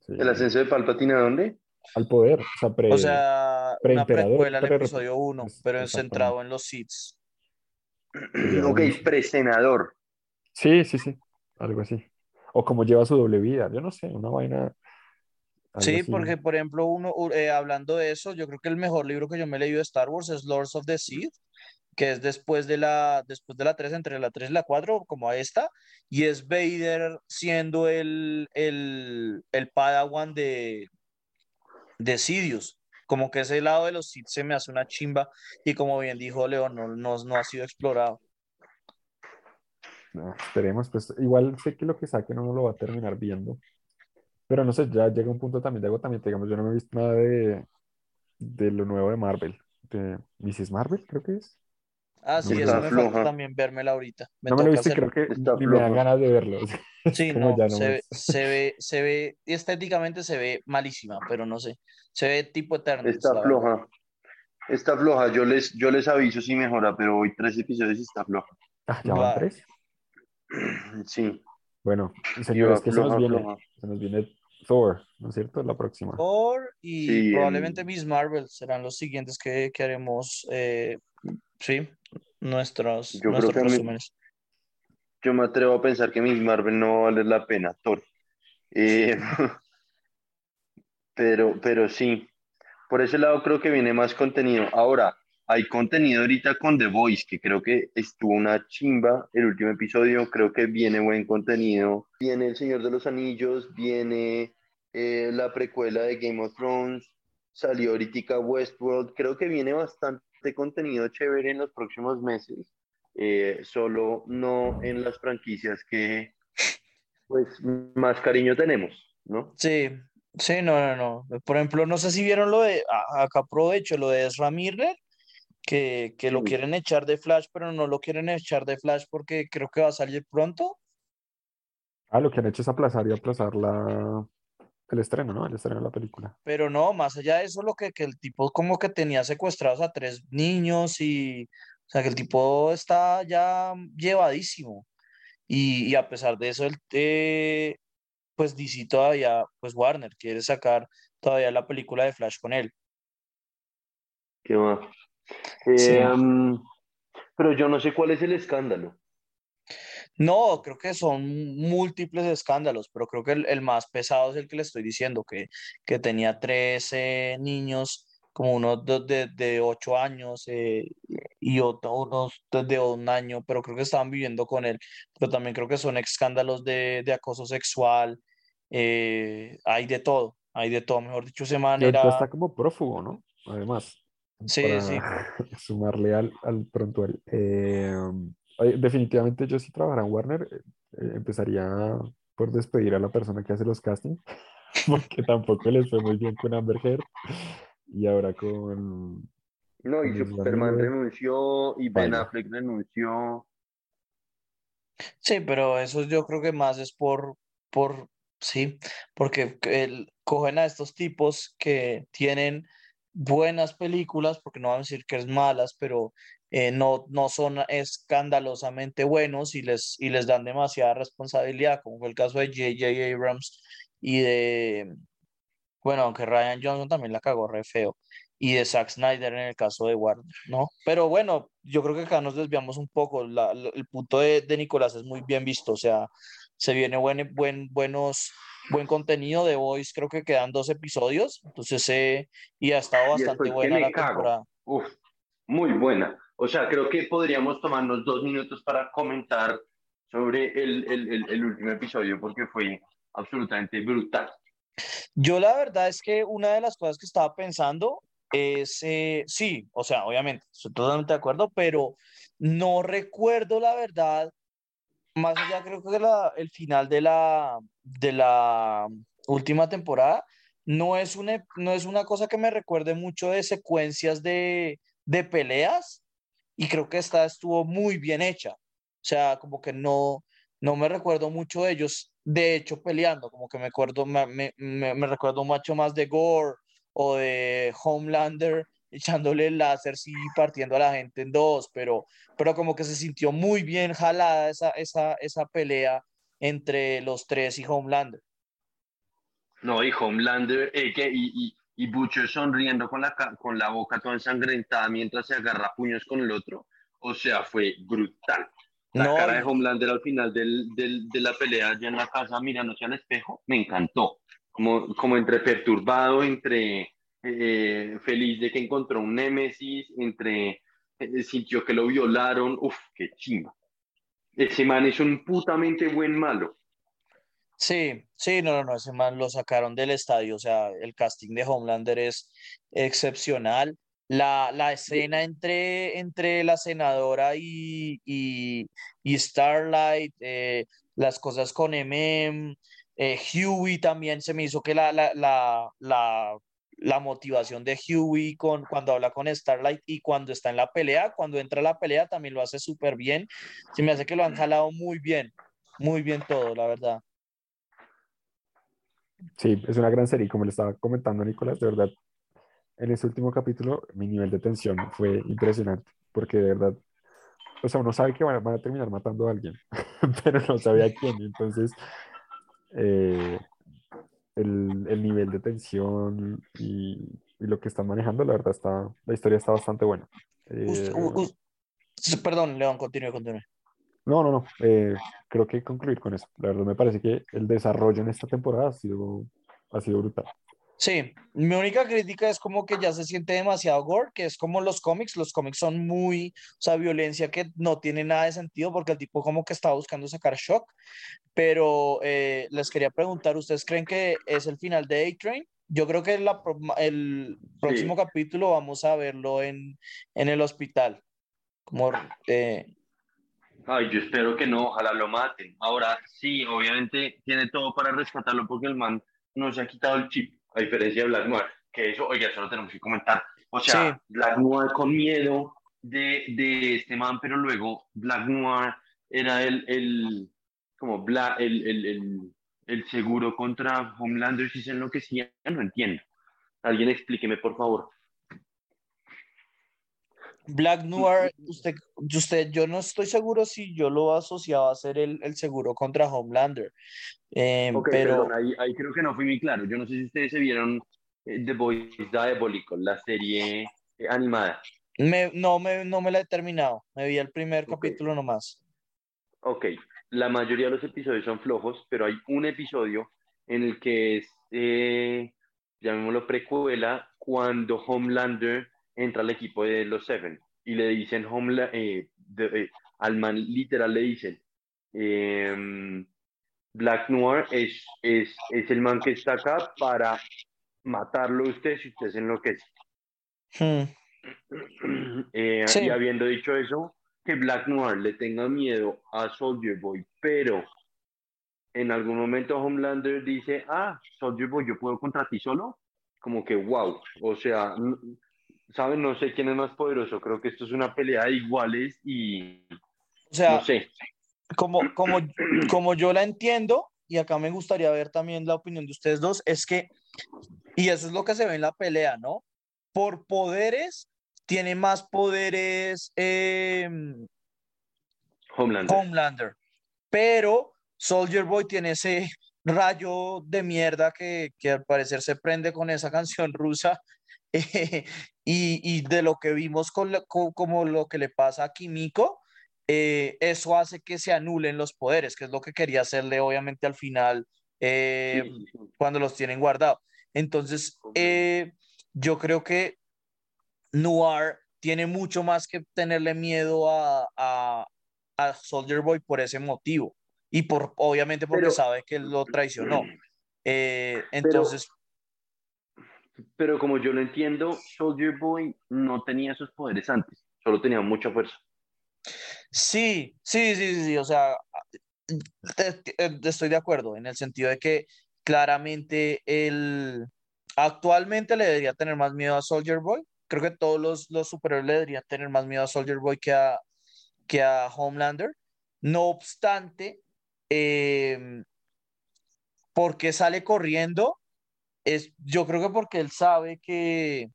Speaker 3: Sí,
Speaker 1: ¿El ascenso de Palpatine a dónde?
Speaker 3: al poder, o sea, pre...
Speaker 2: O sea, una
Speaker 3: preemperador,
Speaker 2: precuela al
Speaker 3: pre-
Speaker 2: episodio 1,
Speaker 3: pues,
Speaker 2: pero centrado en los Sith. <clears throat>
Speaker 1: Ok, presenador.
Speaker 3: Sí, sí, sí, algo así. O como lleva su doble vida, yo no sé, una vaina, algo
Speaker 2: Sí,
Speaker 3: así.
Speaker 2: porque por ejemplo, uno, eh, hablando de eso, yo creo que el mejor libro que yo me he leído de Star Wars es Lords of the Sith, que es después de la, después de la 3, entre la 3 y la 4, como a esta, y es Vader siendo el, el, el Padawan de, de Sidious. Como que ese lado de los Sith se me hace una chimba, y como bien dijo León, no, no, no ha sido explorado.
Speaker 3: No, esperemos, pues igual sé que lo que saquen uno lo va a terminar viendo. Pero no sé, ya llega un punto también de agotamiento. Digamos, yo no me he visto nada de, de lo nuevo de Marvel. De Mrs. Marvel, creo que es.
Speaker 2: Ah, sí, eso
Speaker 1: Está
Speaker 2: me falta
Speaker 1: floja.
Speaker 2: también vérmela ahorita. Me
Speaker 3: No me lo y
Speaker 2: hacerlo.
Speaker 3: creo que ni me dan ganas de verlo. <laughs>
Speaker 2: Sí, no, se ve, se ve, se ve, estéticamente se ve malísima, pero no sé. Se ve tipo Eternals,
Speaker 1: Está
Speaker 2: verdad.
Speaker 1: floja. Está floja. Yo les, yo les aviso si mejora, pero hoy tres episodios y está floja.
Speaker 3: Ah, ya van
Speaker 2: Va.
Speaker 3: tres.
Speaker 1: Sí.
Speaker 3: Bueno, señores, ¿qué se nos viene?
Speaker 1: floja.
Speaker 3: Se nos viene Thor, ¿no es cierto? La próxima.
Speaker 2: Thor y
Speaker 1: Sí,
Speaker 2: probablemente
Speaker 1: en-
Speaker 2: Miss Marvel serán los siguientes que, que haremos, eh, sí, nuestros,
Speaker 1: Yo creo
Speaker 2: nuestros
Speaker 1: que a mí-
Speaker 2: resúmenes.
Speaker 1: Yo me atrevo a pensar que Miss Marvel no va a valer la pena, Thor. Eh, <laughs> pero, pero sí, por ese lado creo que viene más contenido. Ahora, hay contenido ahorita con The Voice, que creo que estuvo una chimba el último episodio, creo que viene buen contenido. Viene El Señor de los Anillos, viene eh, la precuela de Game of Thrones, salió ahorita Westworld, creo que viene bastante contenido chévere en los próximos meses eh, solo no en las franquicias que pues más cariño tenemos, ¿no?
Speaker 2: Sí, sí, no, no, no. Por ejemplo, no sé si vieron lo de, acá aprovecho, lo de Ezra Miller, que, que lo quieren echar de Flash, pero no lo quieren echar de Flash porque creo que va a salir pronto.
Speaker 3: Ah, lo que han hecho es aplazar y aplazar la... el estreno, ¿no? El estreno de la película.
Speaker 2: Pero no, más allá de eso, lo que, que el tipo como que tenía secuestrados a tres niños y, o sea, que el tipo está ya llevadísimo. Y, y a pesar de eso, el, eh, pues DC todavía, pues Warner quiere sacar todavía la película de Flash con él.
Speaker 1: ¿Qué más?
Speaker 2: Sí.
Speaker 1: Eh, um, pero yo no sé cuál es el escándalo.
Speaker 2: No, creo que son múltiples escándalos, pero creo que el, el más pesado es el que le estoy diciendo, que, que tenía 13 niños, como unos de, de, de 8 años eh, y otro, unos de, un año, pero creo que estaban viviendo con él. Pero también creo que son escándalos de, de acoso sexual, eh, hay de todo, hay de todo. Mejor dicho,
Speaker 3: ahorita
Speaker 2: era...
Speaker 3: está como prófugo, ¿no? Además,
Speaker 2: Sí,
Speaker 3: para
Speaker 2: sí. <laughs>
Speaker 3: sumarle al, al prontuario. Eh, definitivamente yo si trabajara en Warner, eh, eh, empezaría por despedir a la persona que hace los castings, <laughs> porque tampoco les fue muy bien con Amber Heard y ahora con...
Speaker 1: No, y
Speaker 3: Con
Speaker 1: Superman renunció y Ben
Speaker 3: Vaya.
Speaker 1: Affleck renunció.
Speaker 2: Sí, pero eso yo creo que más es por, por, sí, porque el, cogen a estos tipos que tienen buenas películas, porque no van a decir que es malas, pero eh, no, no son escandalosamente buenos y les, y les dan demasiada responsabilidad, como fue el caso de J.J. Abrams y de, bueno, aunque Ryan Johnson también la cagó re feo, y de Zack Snyder en el caso de Warner, ¿no? Pero bueno, yo creo que acá nos desviamos un poco. el punto de, de Nicolás es muy bien visto, o sea, se viene buen, buen, buenos, buen contenido de Voice, creo que quedan dos episodios, entonces, eh, y ha estado bastante buena la
Speaker 1: cago.
Speaker 2: temporada.
Speaker 1: Uf, muy buena. O sea, creo que podríamos tomarnos dos minutos para comentar sobre el, el, el, el último episodio porque fue absolutamente brutal.
Speaker 2: Yo la verdad es que una de las cosas que estaba pensando es, eh, sí, o sea, obviamente, estoy totalmente de acuerdo, pero no recuerdo la verdad, más allá creo que la, el final de la, de la última temporada, no es una, no es una cosa que me recuerde mucho de secuencias de, de peleas y creo que esta estuvo muy bien hecha. O sea, como que no, no me recuerdo mucho de ellos, de hecho, peleando, como que me acuerdo, me, me, recuerdo mucho más de Gore o de Homelander echándole láser y partiendo a la gente en dos, pero, pero como que se sintió muy bien jalada esa, esa, esa pelea entre los tres y Homelander.
Speaker 1: No, y Homelander, eh, que, y, y, y Butcher sonriendo con la, con la boca toda ensangrentada mientras se agarra a puños con el otro. O sea, fue brutal. La
Speaker 2: No,
Speaker 1: cara de Homelander al final del, del- de la pelea allá en la casa mirándose al espejo, me encantó. Como, como entre perturbado, entre eh, feliz de que encontró un némesis, entre eh, sintió que lo violaron. Uf, qué chimba. Ese man es un putamente buen malo.
Speaker 2: Sí, sí, no, no, no, ese man lo sacaron del estadio, o sea, el casting de Homelander es excepcional. La, la escena entre, entre la senadora y, y, Starlight, eh, las cosas con MM, Eh, Huey también se me hizo que la, la, la motivación de Huey con, cuando habla con Starlight y cuando está en la pelea, cuando entra a la pelea también lo hace súper bien. Se me hace que lo han jalado muy bien, muy bien todo, la verdad.
Speaker 3: Sí, es una gran serie, como le estaba comentando Nicolás, de verdad, en ese último capítulo mi nivel de tensión fue impresionante, porque de verdad, o sea, uno sabe que van a, terminar matando a alguien, <laughs> pero no sabía a quién, entonces eh, el, el, nivel de tensión y, y, lo que están manejando, la verdad, está, la historia está bastante buena.
Speaker 2: Eh, perdón, León, continúe, continúe.
Speaker 3: No, no, no. Eh, creo que concluir con eso. La verdad me parece que el desarrollo en esta temporada ha sido, ha sido brutal.
Speaker 2: Sí, mi única crítica es como que ya se siente demasiado gore, que es como los cómics, los cómics son muy, o sea, violencia que no tiene nada de sentido porque el tipo como que está buscando sacar shock, pero eh, les quería preguntar, ¿ustedes creen que es el final de A-Train? Yo creo que la, el próximo capítulo vamos a verlo en, en el hospital, como eh,
Speaker 1: Ay, yo espero que no, ojalá lo maten. Ahora, sí, obviamente tiene todo para rescatarlo porque el man no se ha quitado el chip, a diferencia de Black Noir, que eso, oiga, eso lo tenemos que comentar. O sea, Black Noir con miedo de, de, este man, pero luego Black Noir era el, el como Black, el, el, el, el seguro contra Homelander si se enloquecía, no entiendo. Alguien explíqueme, por favor.
Speaker 2: Black Noir, usted, usted, yo no estoy seguro si yo lo asociaba a ser el, el seguro contra Homelander. Eh, pero
Speaker 1: ahí, ahí, creo que no fui muy claro. Yo no sé si ustedes se vieron eh, The Boys Diabolical, la serie eh, animada.
Speaker 2: Me, no, me, no me la he terminado. Me vi el primer capítulo nomás.
Speaker 1: Ok, la mayoría de los episodios son flojos, pero hay un episodio en el que es, eh, llamémoslo precuela, cuando Homelander entra al equipo de los Seven y le dicen Homela, eh, eh, al man literal le dicen em, Black Noir es, es, es, el man que está acá para matarlo a usted si usted se enloquece. Hmm. <clears throat> Eh, y habiendo dicho eso, que Black Noir le tenga miedo a Soldier Boy, pero en algún momento Homelander dice, ah, Soldier Boy, yo puedo contra ti solo, como que wow, o sea, ¿saben? No sé quién es más poderoso. Creo que esto es una pelea de iguales y.
Speaker 2: O sea, no sé. Como, como, como yo la entiendo, y acá me gustaría ver también la opinión de ustedes dos, es que, y eso es lo que se ve en la pelea, ¿no? Por poderes, tiene más poderes em,
Speaker 1: Homelander.
Speaker 2: Homelander. Pero Soldier Boy tiene ese rayo de mierda que, que al parecer se prende con esa canción rusa <laughs> y, de lo que vimos con, como lo que le pasa a Kimiko, eh, eso hace que se anulen los poderes, que es lo que quería hacerle obviamente al final eh, cuando los tienen guardados. Entonces, eh, yo creo que Noir tiene mucho más que tenerle miedo a, a, Soldier Boy por ese motivo y por obviamente porque sabe que lo traicionó. <clears throat> entonces,
Speaker 1: pero como yo lo entiendo, Soldier Boy no tenía esos poderes antes, solo tenía mucha fuerza.
Speaker 2: Sí, sí, sí, sí, o sea, estoy de acuerdo en el sentido de que claramente él actualmente le debería tener más miedo a Soldier Boy. Creo que todos los, los superhéroes le deberían tener más miedo a Soldier Boy que a, que a Homelander. No obstante, eh, porque sale corriendo es, yo creo que porque él sabe que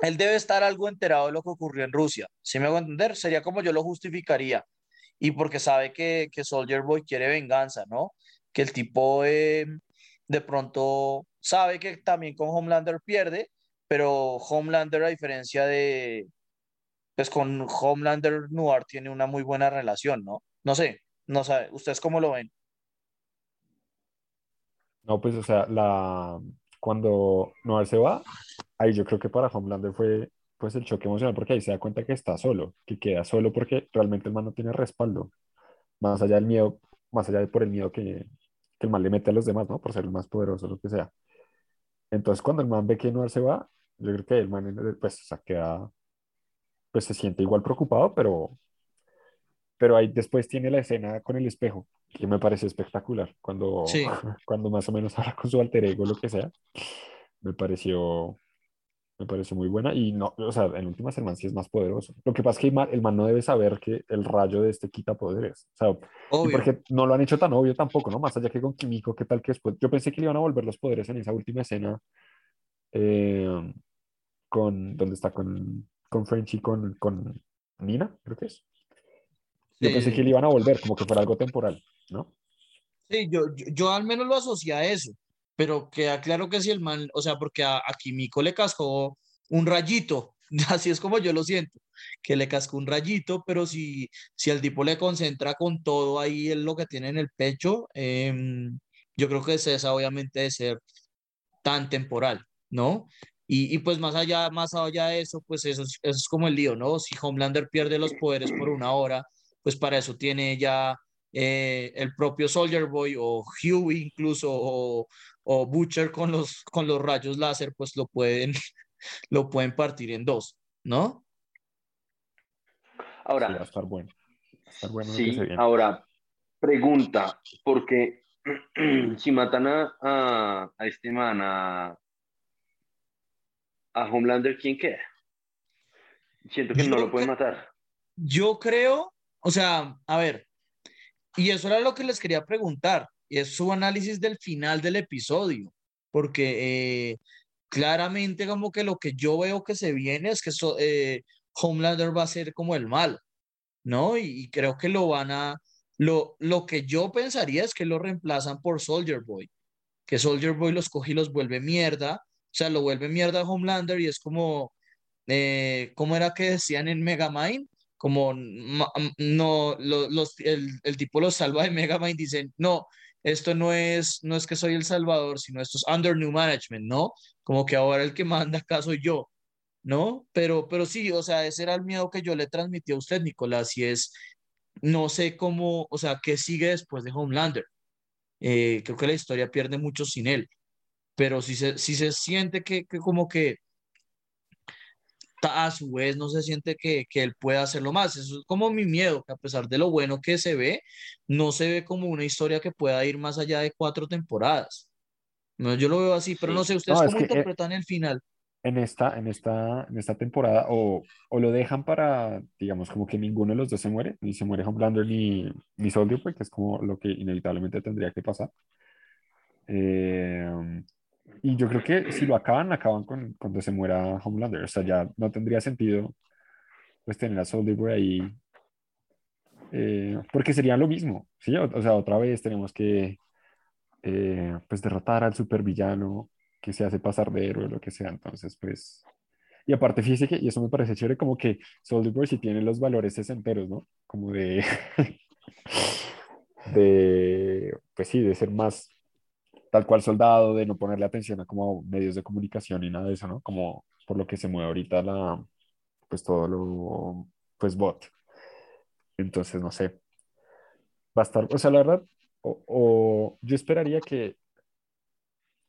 Speaker 2: él debe estar algo enterado de lo que ocurrió en Rusia. Si me hago entender, sería como yo lo justificaría. Y porque sabe que, que Soldier Boy quiere venganza, ¿no? Que el tipo eh, de pronto sabe que también con Homelander pierde, pero Homelander, a diferencia de, pues con Homelander Noir tiene una muy buena relación, ¿no? No sé, no sabe, ¿ustedes cómo lo ven?
Speaker 3: No, pues, o sea, la... cuando Noir se va, ahí yo creo que para Homelander fue pues el choque emocional, porque ahí se da cuenta que está solo, que queda solo porque realmente el man no tiene respaldo, más allá del miedo, más allá de por el miedo que, que el man le mete a los demás, ¿no? Por ser el más poderoso, lo que sea. Entonces, cuando el man ve que Noir se va, yo creo que el man, pues, o sea, queda, pues se siente igual preocupado, pero, pero ahí después tiene la escena con el espejo, que me pareció espectacular cuando,
Speaker 2: Sí. <laughs>
Speaker 3: cuando más o menos habla con su alter ego, lo que sea. Me pareció, me pareció muy buena y no, o sea, en últimas el man sí es más poderoso. Lo que pasa es que el man, no debe saber que el rayo de este quita poderes. O sea, y
Speaker 2: Obvio.
Speaker 3: porque no lo han hecho tan obvio tampoco, ¿no? Más allá que con Kimiko, ¿qué tal que después? Yo pensé que le iban a volver los poderes en esa última escena eh, con, donde está con, con French y con, con Nina, creo que es. Yo
Speaker 2: Sí,
Speaker 3: pensé que le iban a volver, como que fuera algo temporal, ¿no?
Speaker 2: Sí, yo, yo, al menos lo asocié a eso, pero queda claro que si el man, o sea, porque a, a Kimiko le cascó un rayito, <laughs> así es como yo lo siento, que le cascó un rayito, pero si, si el tipo le concentra con todo ahí en lo que tiene en el pecho, em, yo creo que esa obviamente de ser tan temporal, ¿no? Y, y pues más allá, más allá de eso, pues eso es, eso es como el lío, ¿no? Si Homelander pierde los poderes por una hora, pues para eso tiene ya eh, el propio Soldier Boy o Huey incluso o, o Butcher con los, con los rayos láser, pues lo pueden, <laughs> lo pueden partir en dos, ¿no?
Speaker 3: Sí, va a
Speaker 1: Ahora,
Speaker 3: estar bueno. Va a estar bueno
Speaker 1: sí, ahora, pregunta, porque <clears throat> si matan a, a, a este man, a, a Homelander, ¿quién queda? Siento que no lo pueden matar.
Speaker 2: Yo creo, o sea, a ver, y eso era lo que les quería preguntar, es su análisis del final del episodio, porque eh, claramente como que lo que yo veo que se viene es que so- eh, Homelander va a ser como el mal, ¿no? Y, y creo que lo van a, lo, lo que yo pensaría es que lo reemplazan por Soldier Boy, que Soldier Boy los coge y los vuelve mierda, o sea, lo vuelve mierda a Homelander y es como, eh, ¿cómo era que decían en Megamind? Como no, lo- los, el, el tipo los salva de Megamind, dicen, no, esto no es, no es que soy el salvador, sino esto es under new management, ¿no? Como que ahora el que manda acá soy yo, ¿no? Pero, pero sí, o sea, ese era el miedo que yo le transmití a usted, Nicolás, y es, no sé cómo, o sea, qué sigue después de Homelander. Eh, creo que la historia pierde mucho sin él, pero sí se, sí se siente que, que como que a su vez no se siente que, que él pueda hacerlo más. Eso es como mi miedo, que a pesar de lo bueno que se ve, no se ve como una historia que pueda ir más allá de cuatro temporadas. No, yo lo veo así, pero no sé, ¿ustedes
Speaker 3: No,
Speaker 2: cómo
Speaker 3: que, eh,
Speaker 2: interpretan el final?
Speaker 3: en esta, en esta, en esta temporada o, o lo dejan para, digamos, como que ninguno de los dos se muere, ni se muere Homelander ni, ni Soldier, Boy, que es como lo que inevitablemente tendría que pasar. Eh, y yo creo que si lo acaban, acaban con cuando se muera Homelander. O sea, ya no tendría sentido pues tener a Boy ahí, eh, porque sería lo mismo, ¿sí? O, o sea, otra vez tenemos que eh, pues derrotar al supervillano que se hace pasar de héroe o lo que sea. Entonces, pues... Y aparte, fíjese que, y eso me parece chévere, como que Boy sí tiene los valores sesenteros, ¿no? Como de... <laughs> de, pues sí, de ser más tal cual soldado, de no ponerle atención a como medios de comunicación y nada de eso, ¿no? Como por lo que se mueve ahorita la, pues todo lo, pues bot. Entonces, no sé. Va a estar, o sea, la verdad, o, o yo esperaría que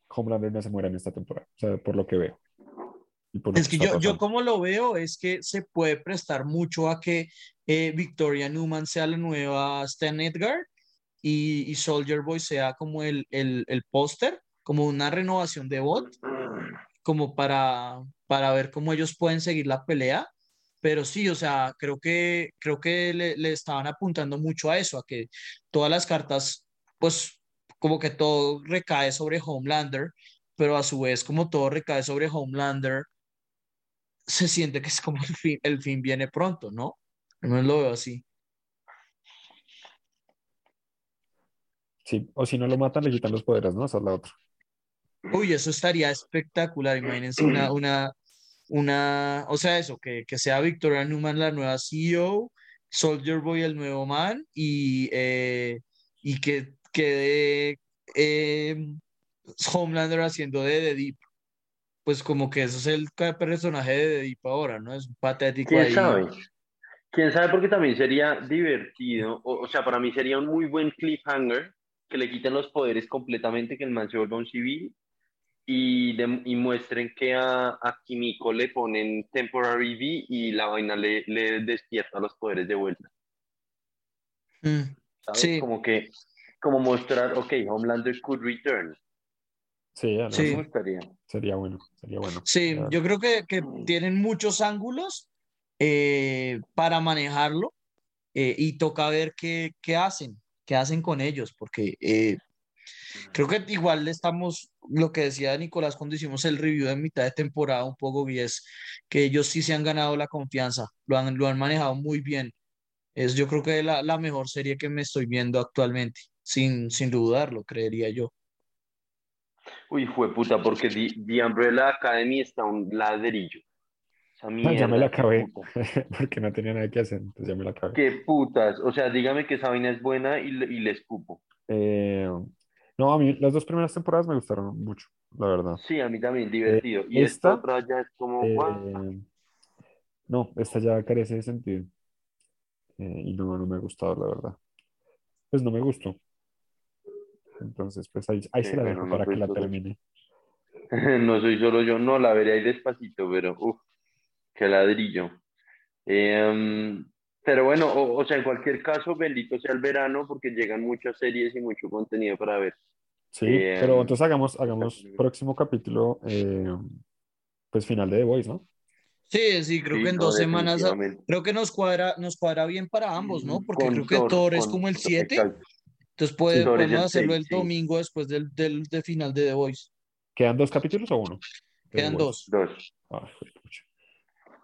Speaker 3: Homelander no se muera en esta temporada, o sea, por lo que veo. Y por lo
Speaker 2: Es que yo, yo como lo veo es que se puede prestar mucho a que eh, Victoria Newman sea la nueva Stan Edgar y, y Soldier Boy sea como el, el, el póster, como una renovación de bot, como para, para ver cómo ellos pueden seguir la pelea. Pero sí, o sea, creo que, creo que le, le estaban apuntando mucho a eso, a que todas las cartas, pues como que todo recae sobre Homelander, pero a su vez como todo recae sobre Homelander, se siente que es como el fin, el fin viene pronto, ¿no? No lo veo así.
Speaker 3: Sí, o si no lo matan, le quitan los poderes, ¿no? Esa es la otra.
Speaker 2: Uy, eso estaría espectacular. Imagínense una, <clears throat> una, una, o sea, eso, que, que sea Victoria Newman la nueva CEO, Soldier Boy el nuevo man y, eh, y que quede eh, Homelander haciendo de The Deep. Pues como que eso es el personaje de The Deep ahora, ¿no? Es un patético
Speaker 1: ¿Quién
Speaker 2: ahí.
Speaker 1: sabe? ¿Quién sabe? Porque también sería divertido, o, o sea, para mí sería un muy buen cliffhanger que le quiten los poderes completamente, que el man se vuelva un civil y, de- y muestren que a, a Kimiko le ponen temporary V y la vaina le, le despierta los poderes de vuelta.
Speaker 2: Mm,
Speaker 1: ¿Sabes?
Speaker 2: Sí.
Speaker 1: Como que como mostrar, ok, Homelander could return.
Speaker 3: Sí, lo
Speaker 2: Sí.
Speaker 1: Me gustaría.
Speaker 3: sería bueno, sería bueno.
Speaker 2: Sí, yo creo que, que tienen muchos ángulos eh, para manejarlo eh, y toca ver qué, qué hacen, qué hacen con ellos, porque eh, creo que igual estamos, lo que decía Nicolás cuando hicimos el review de mitad de temporada un poco, y es que ellos sí se han ganado la confianza, lo han, lo han manejado muy bien. Es yo creo que la, la mejor serie que me estoy viendo actualmente, sin, sin dudarlo, creería yo.
Speaker 1: Uy, fue puta, porque The, The Umbrella Academy está un ladrillo. Esa
Speaker 3: Ah, <laughs> ya me la
Speaker 1: mierda,
Speaker 3: acabé <laughs> porque no tenía nada que hacer, entonces ya me la acabé.
Speaker 1: Qué putas. O sea, dígame que esa vaina es buena y, le- y le escupo.
Speaker 3: Eh, no, a mí las dos primeras temporadas me gustaron mucho, la verdad.
Speaker 1: Sí, a mí también, divertido. Y
Speaker 3: esta,
Speaker 1: esta otra ya es como,
Speaker 3: Eh, no, esta ya carece de sentido eh, y no, no me ha gustado, la verdad. Pues no me gustó. Entonces, pues ahí, ahí se la dejo
Speaker 1: no
Speaker 3: para que la termine. <laughs>
Speaker 1: No soy solo yo, no, la veré ahí despacito, pero uff, qué ladrillo. Em, pero bueno, o, o sea, en cualquier caso, bendito sea el verano porque llegan muchas series y mucho contenido para ver.
Speaker 3: Sí,
Speaker 1: Eh,
Speaker 3: pero entonces hagamos, hagamos próximo capítulo, eh, pues final de The Voice, ¿no?
Speaker 2: Sí, sí, creo
Speaker 1: Sí,
Speaker 2: que en
Speaker 1: no,
Speaker 2: dos semanas. Creo que nos cuadra, nos cuadra bien para ambos, ¿no? Porque
Speaker 1: Con
Speaker 2: creo que Thor es como el 7,
Speaker 1: exacto.
Speaker 2: entonces puede- podemos
Speaker 1: el
Speaker 2: hacerlo
Speaker 1: seis,
Speaker 2: el
Speaker 1: sí.
Speaker 2: domingo después del, del, de final de The Voice.
Speaker 3: ¿Quedan dos capítulos o uno?
Speaker 2: Quedan dos.
Speaker 1: Dos.
Speaker 3: Ah.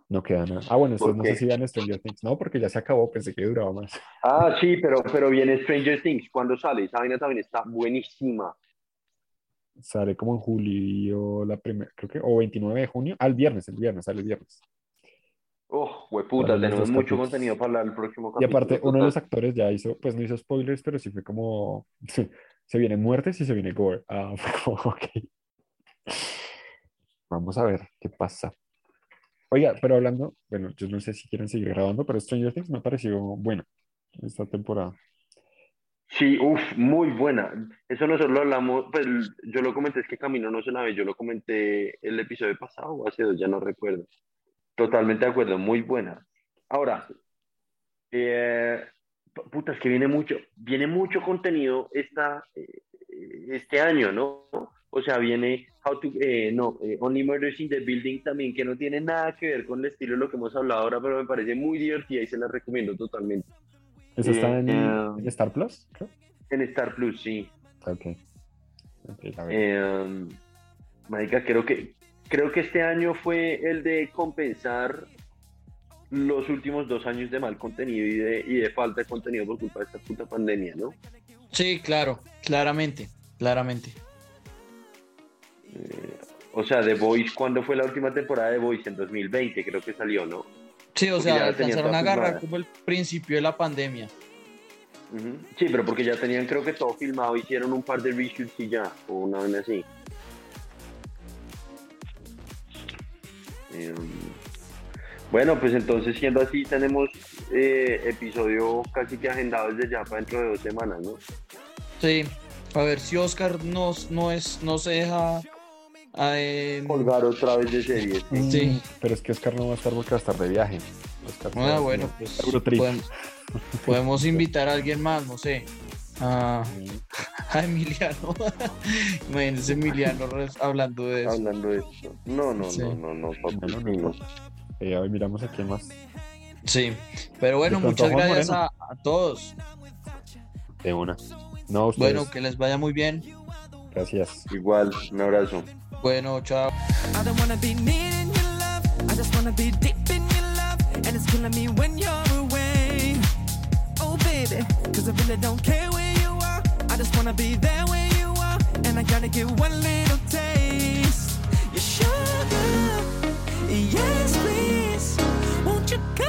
Speaker 3: No queda nada. Ah, bueno, ustedes
Speaker 1: ¿Por
Speaker 3: no sé si vean Stranger Things. No, porque ya se acabó, pensé que duraba más.
Speaker 1: Ah, sí, pero, pero viene Stranger Things. ¿Cuándo sale? Esa vaina también está buenísima.
Speaker 3: Sale como en julio, la primera, creo que, o 29 de junio. Al viernes, el viernes, sale el viernes.
Speaker 1: Oh, hueputa, tenemos mucho
Speaker 3: capítulos.
Speaker 1: contenido para el próximo
Speaker 3: Y
Speaker 1: capítulo.
Speaker 3: aparte, uno de los actores ya hizo, pues no hizo spoilers, pero sí fue como, <laughs> se vienen muertes y se viene gore. Ah, fue <laughs> como, ok. Vamos a ver qué pasa. Oiga, pero hablando, bueno, yo no sé si quieren seguir grabando, pero Stranger Things me pareció buena esta temporada.
Speaker 1: Sí, uff, muy buena. Eso nosotros lo hablamos, pues yo lo comenté, es que Camino no se la ve, yo lo comenté el episodio pasado o hace dos, ya no recuerdo. Totalmente de acuerdo, muy buena. Ahora, eh, puta, es que viene mucho, viene mucho contenido esta, eh, este año, ¿no? O sea, viene How to, eh, no, eh, Only Murders in the Building también, que no tiene nada que ver con el estilo de lo que hemos hablado ahora, pero me parece muy divertida y se la recomiendo totalmente.
Speaker 3: ¿Eso está en,
Speaker 1: Eh,
Speaker 3: en Star Plus? creo?
Speaker 1: En Star Plus, sí.
Speaker 3: Ok. Ok, la veré.
Speaker 1: Eh, marica, creo que, creo que este año fue el de compensar los últimos dos años de mal contenido y de, y de falta de contenido por culpa de esta puta pandemia, ¿no?
Speaker 2: Sí, claro, claramente, claramente.
Speaker 1: Eh, o sea, The Voice, ¿cuándo fue la última temporada de The Voice? En 2020 creo que salió, ¿no?
Speaker 2: Sí, o
Speaker 1: Porque
Speaker 2: sea, alcanzaron a agarrar
Speaker 1: filmada.
Speaker 2: como el principio de la pandemia.
Speaker 1: Sí, pero porque ya tenían creo que todo filmado, hicieron un par de reshoots y ya, o una vez así. Eh, bueno, pues entonces siendo así, tenemos eh, episodio casi que agendado desde ya para dentro de dos semanas, ¿no?
Speaker 2: Sí, a ver si Oscar no, no, es, no se deja... eh,
Speaker 1: Colgar otra vez de series. ¿sí?
Speaker 2: Sí.
Speaker 3: Mm, Pero es que Oscar no va a estar porque va a estar de viaje. Oscar
Speaker 2: Ah,
Speaker 3: está-
Speaker 2: bueno, pues podemos, <laughs> podemos invitar a alguien más, no sé. A, <laughs> a Emiliano. <laughs> Imagínense Emiliano hablando de eso.
Speaker 1: Hablando de esto. No, no,
Speaker 2: Sí.
Speaker 1: no, no, no, papi,
Speaker 3: no
Speaker 1: no.
Speaker 3: Eh, a ver, miramos a quién más.
Speaker 2: Sí, pero bueno, muchas gracias a, a todos.
Speaker 3: De una. No, a ustedes.
Speaker 2: Bueno, que les vaya muy bien.
Speaker 3: Gracias.
Speaker 1: Igual, un abrazo.
Speaker 2: Bueno, chao.
Speaker 4: I don't wanna be needing your love. I just wanna be deep in your love. And it's killing me when you're away. Oh, baby. Cause I really don't care where you are. I just wanna be there where you are. And I gotta get one little taste. You sugar. Yes, please. Won't you come?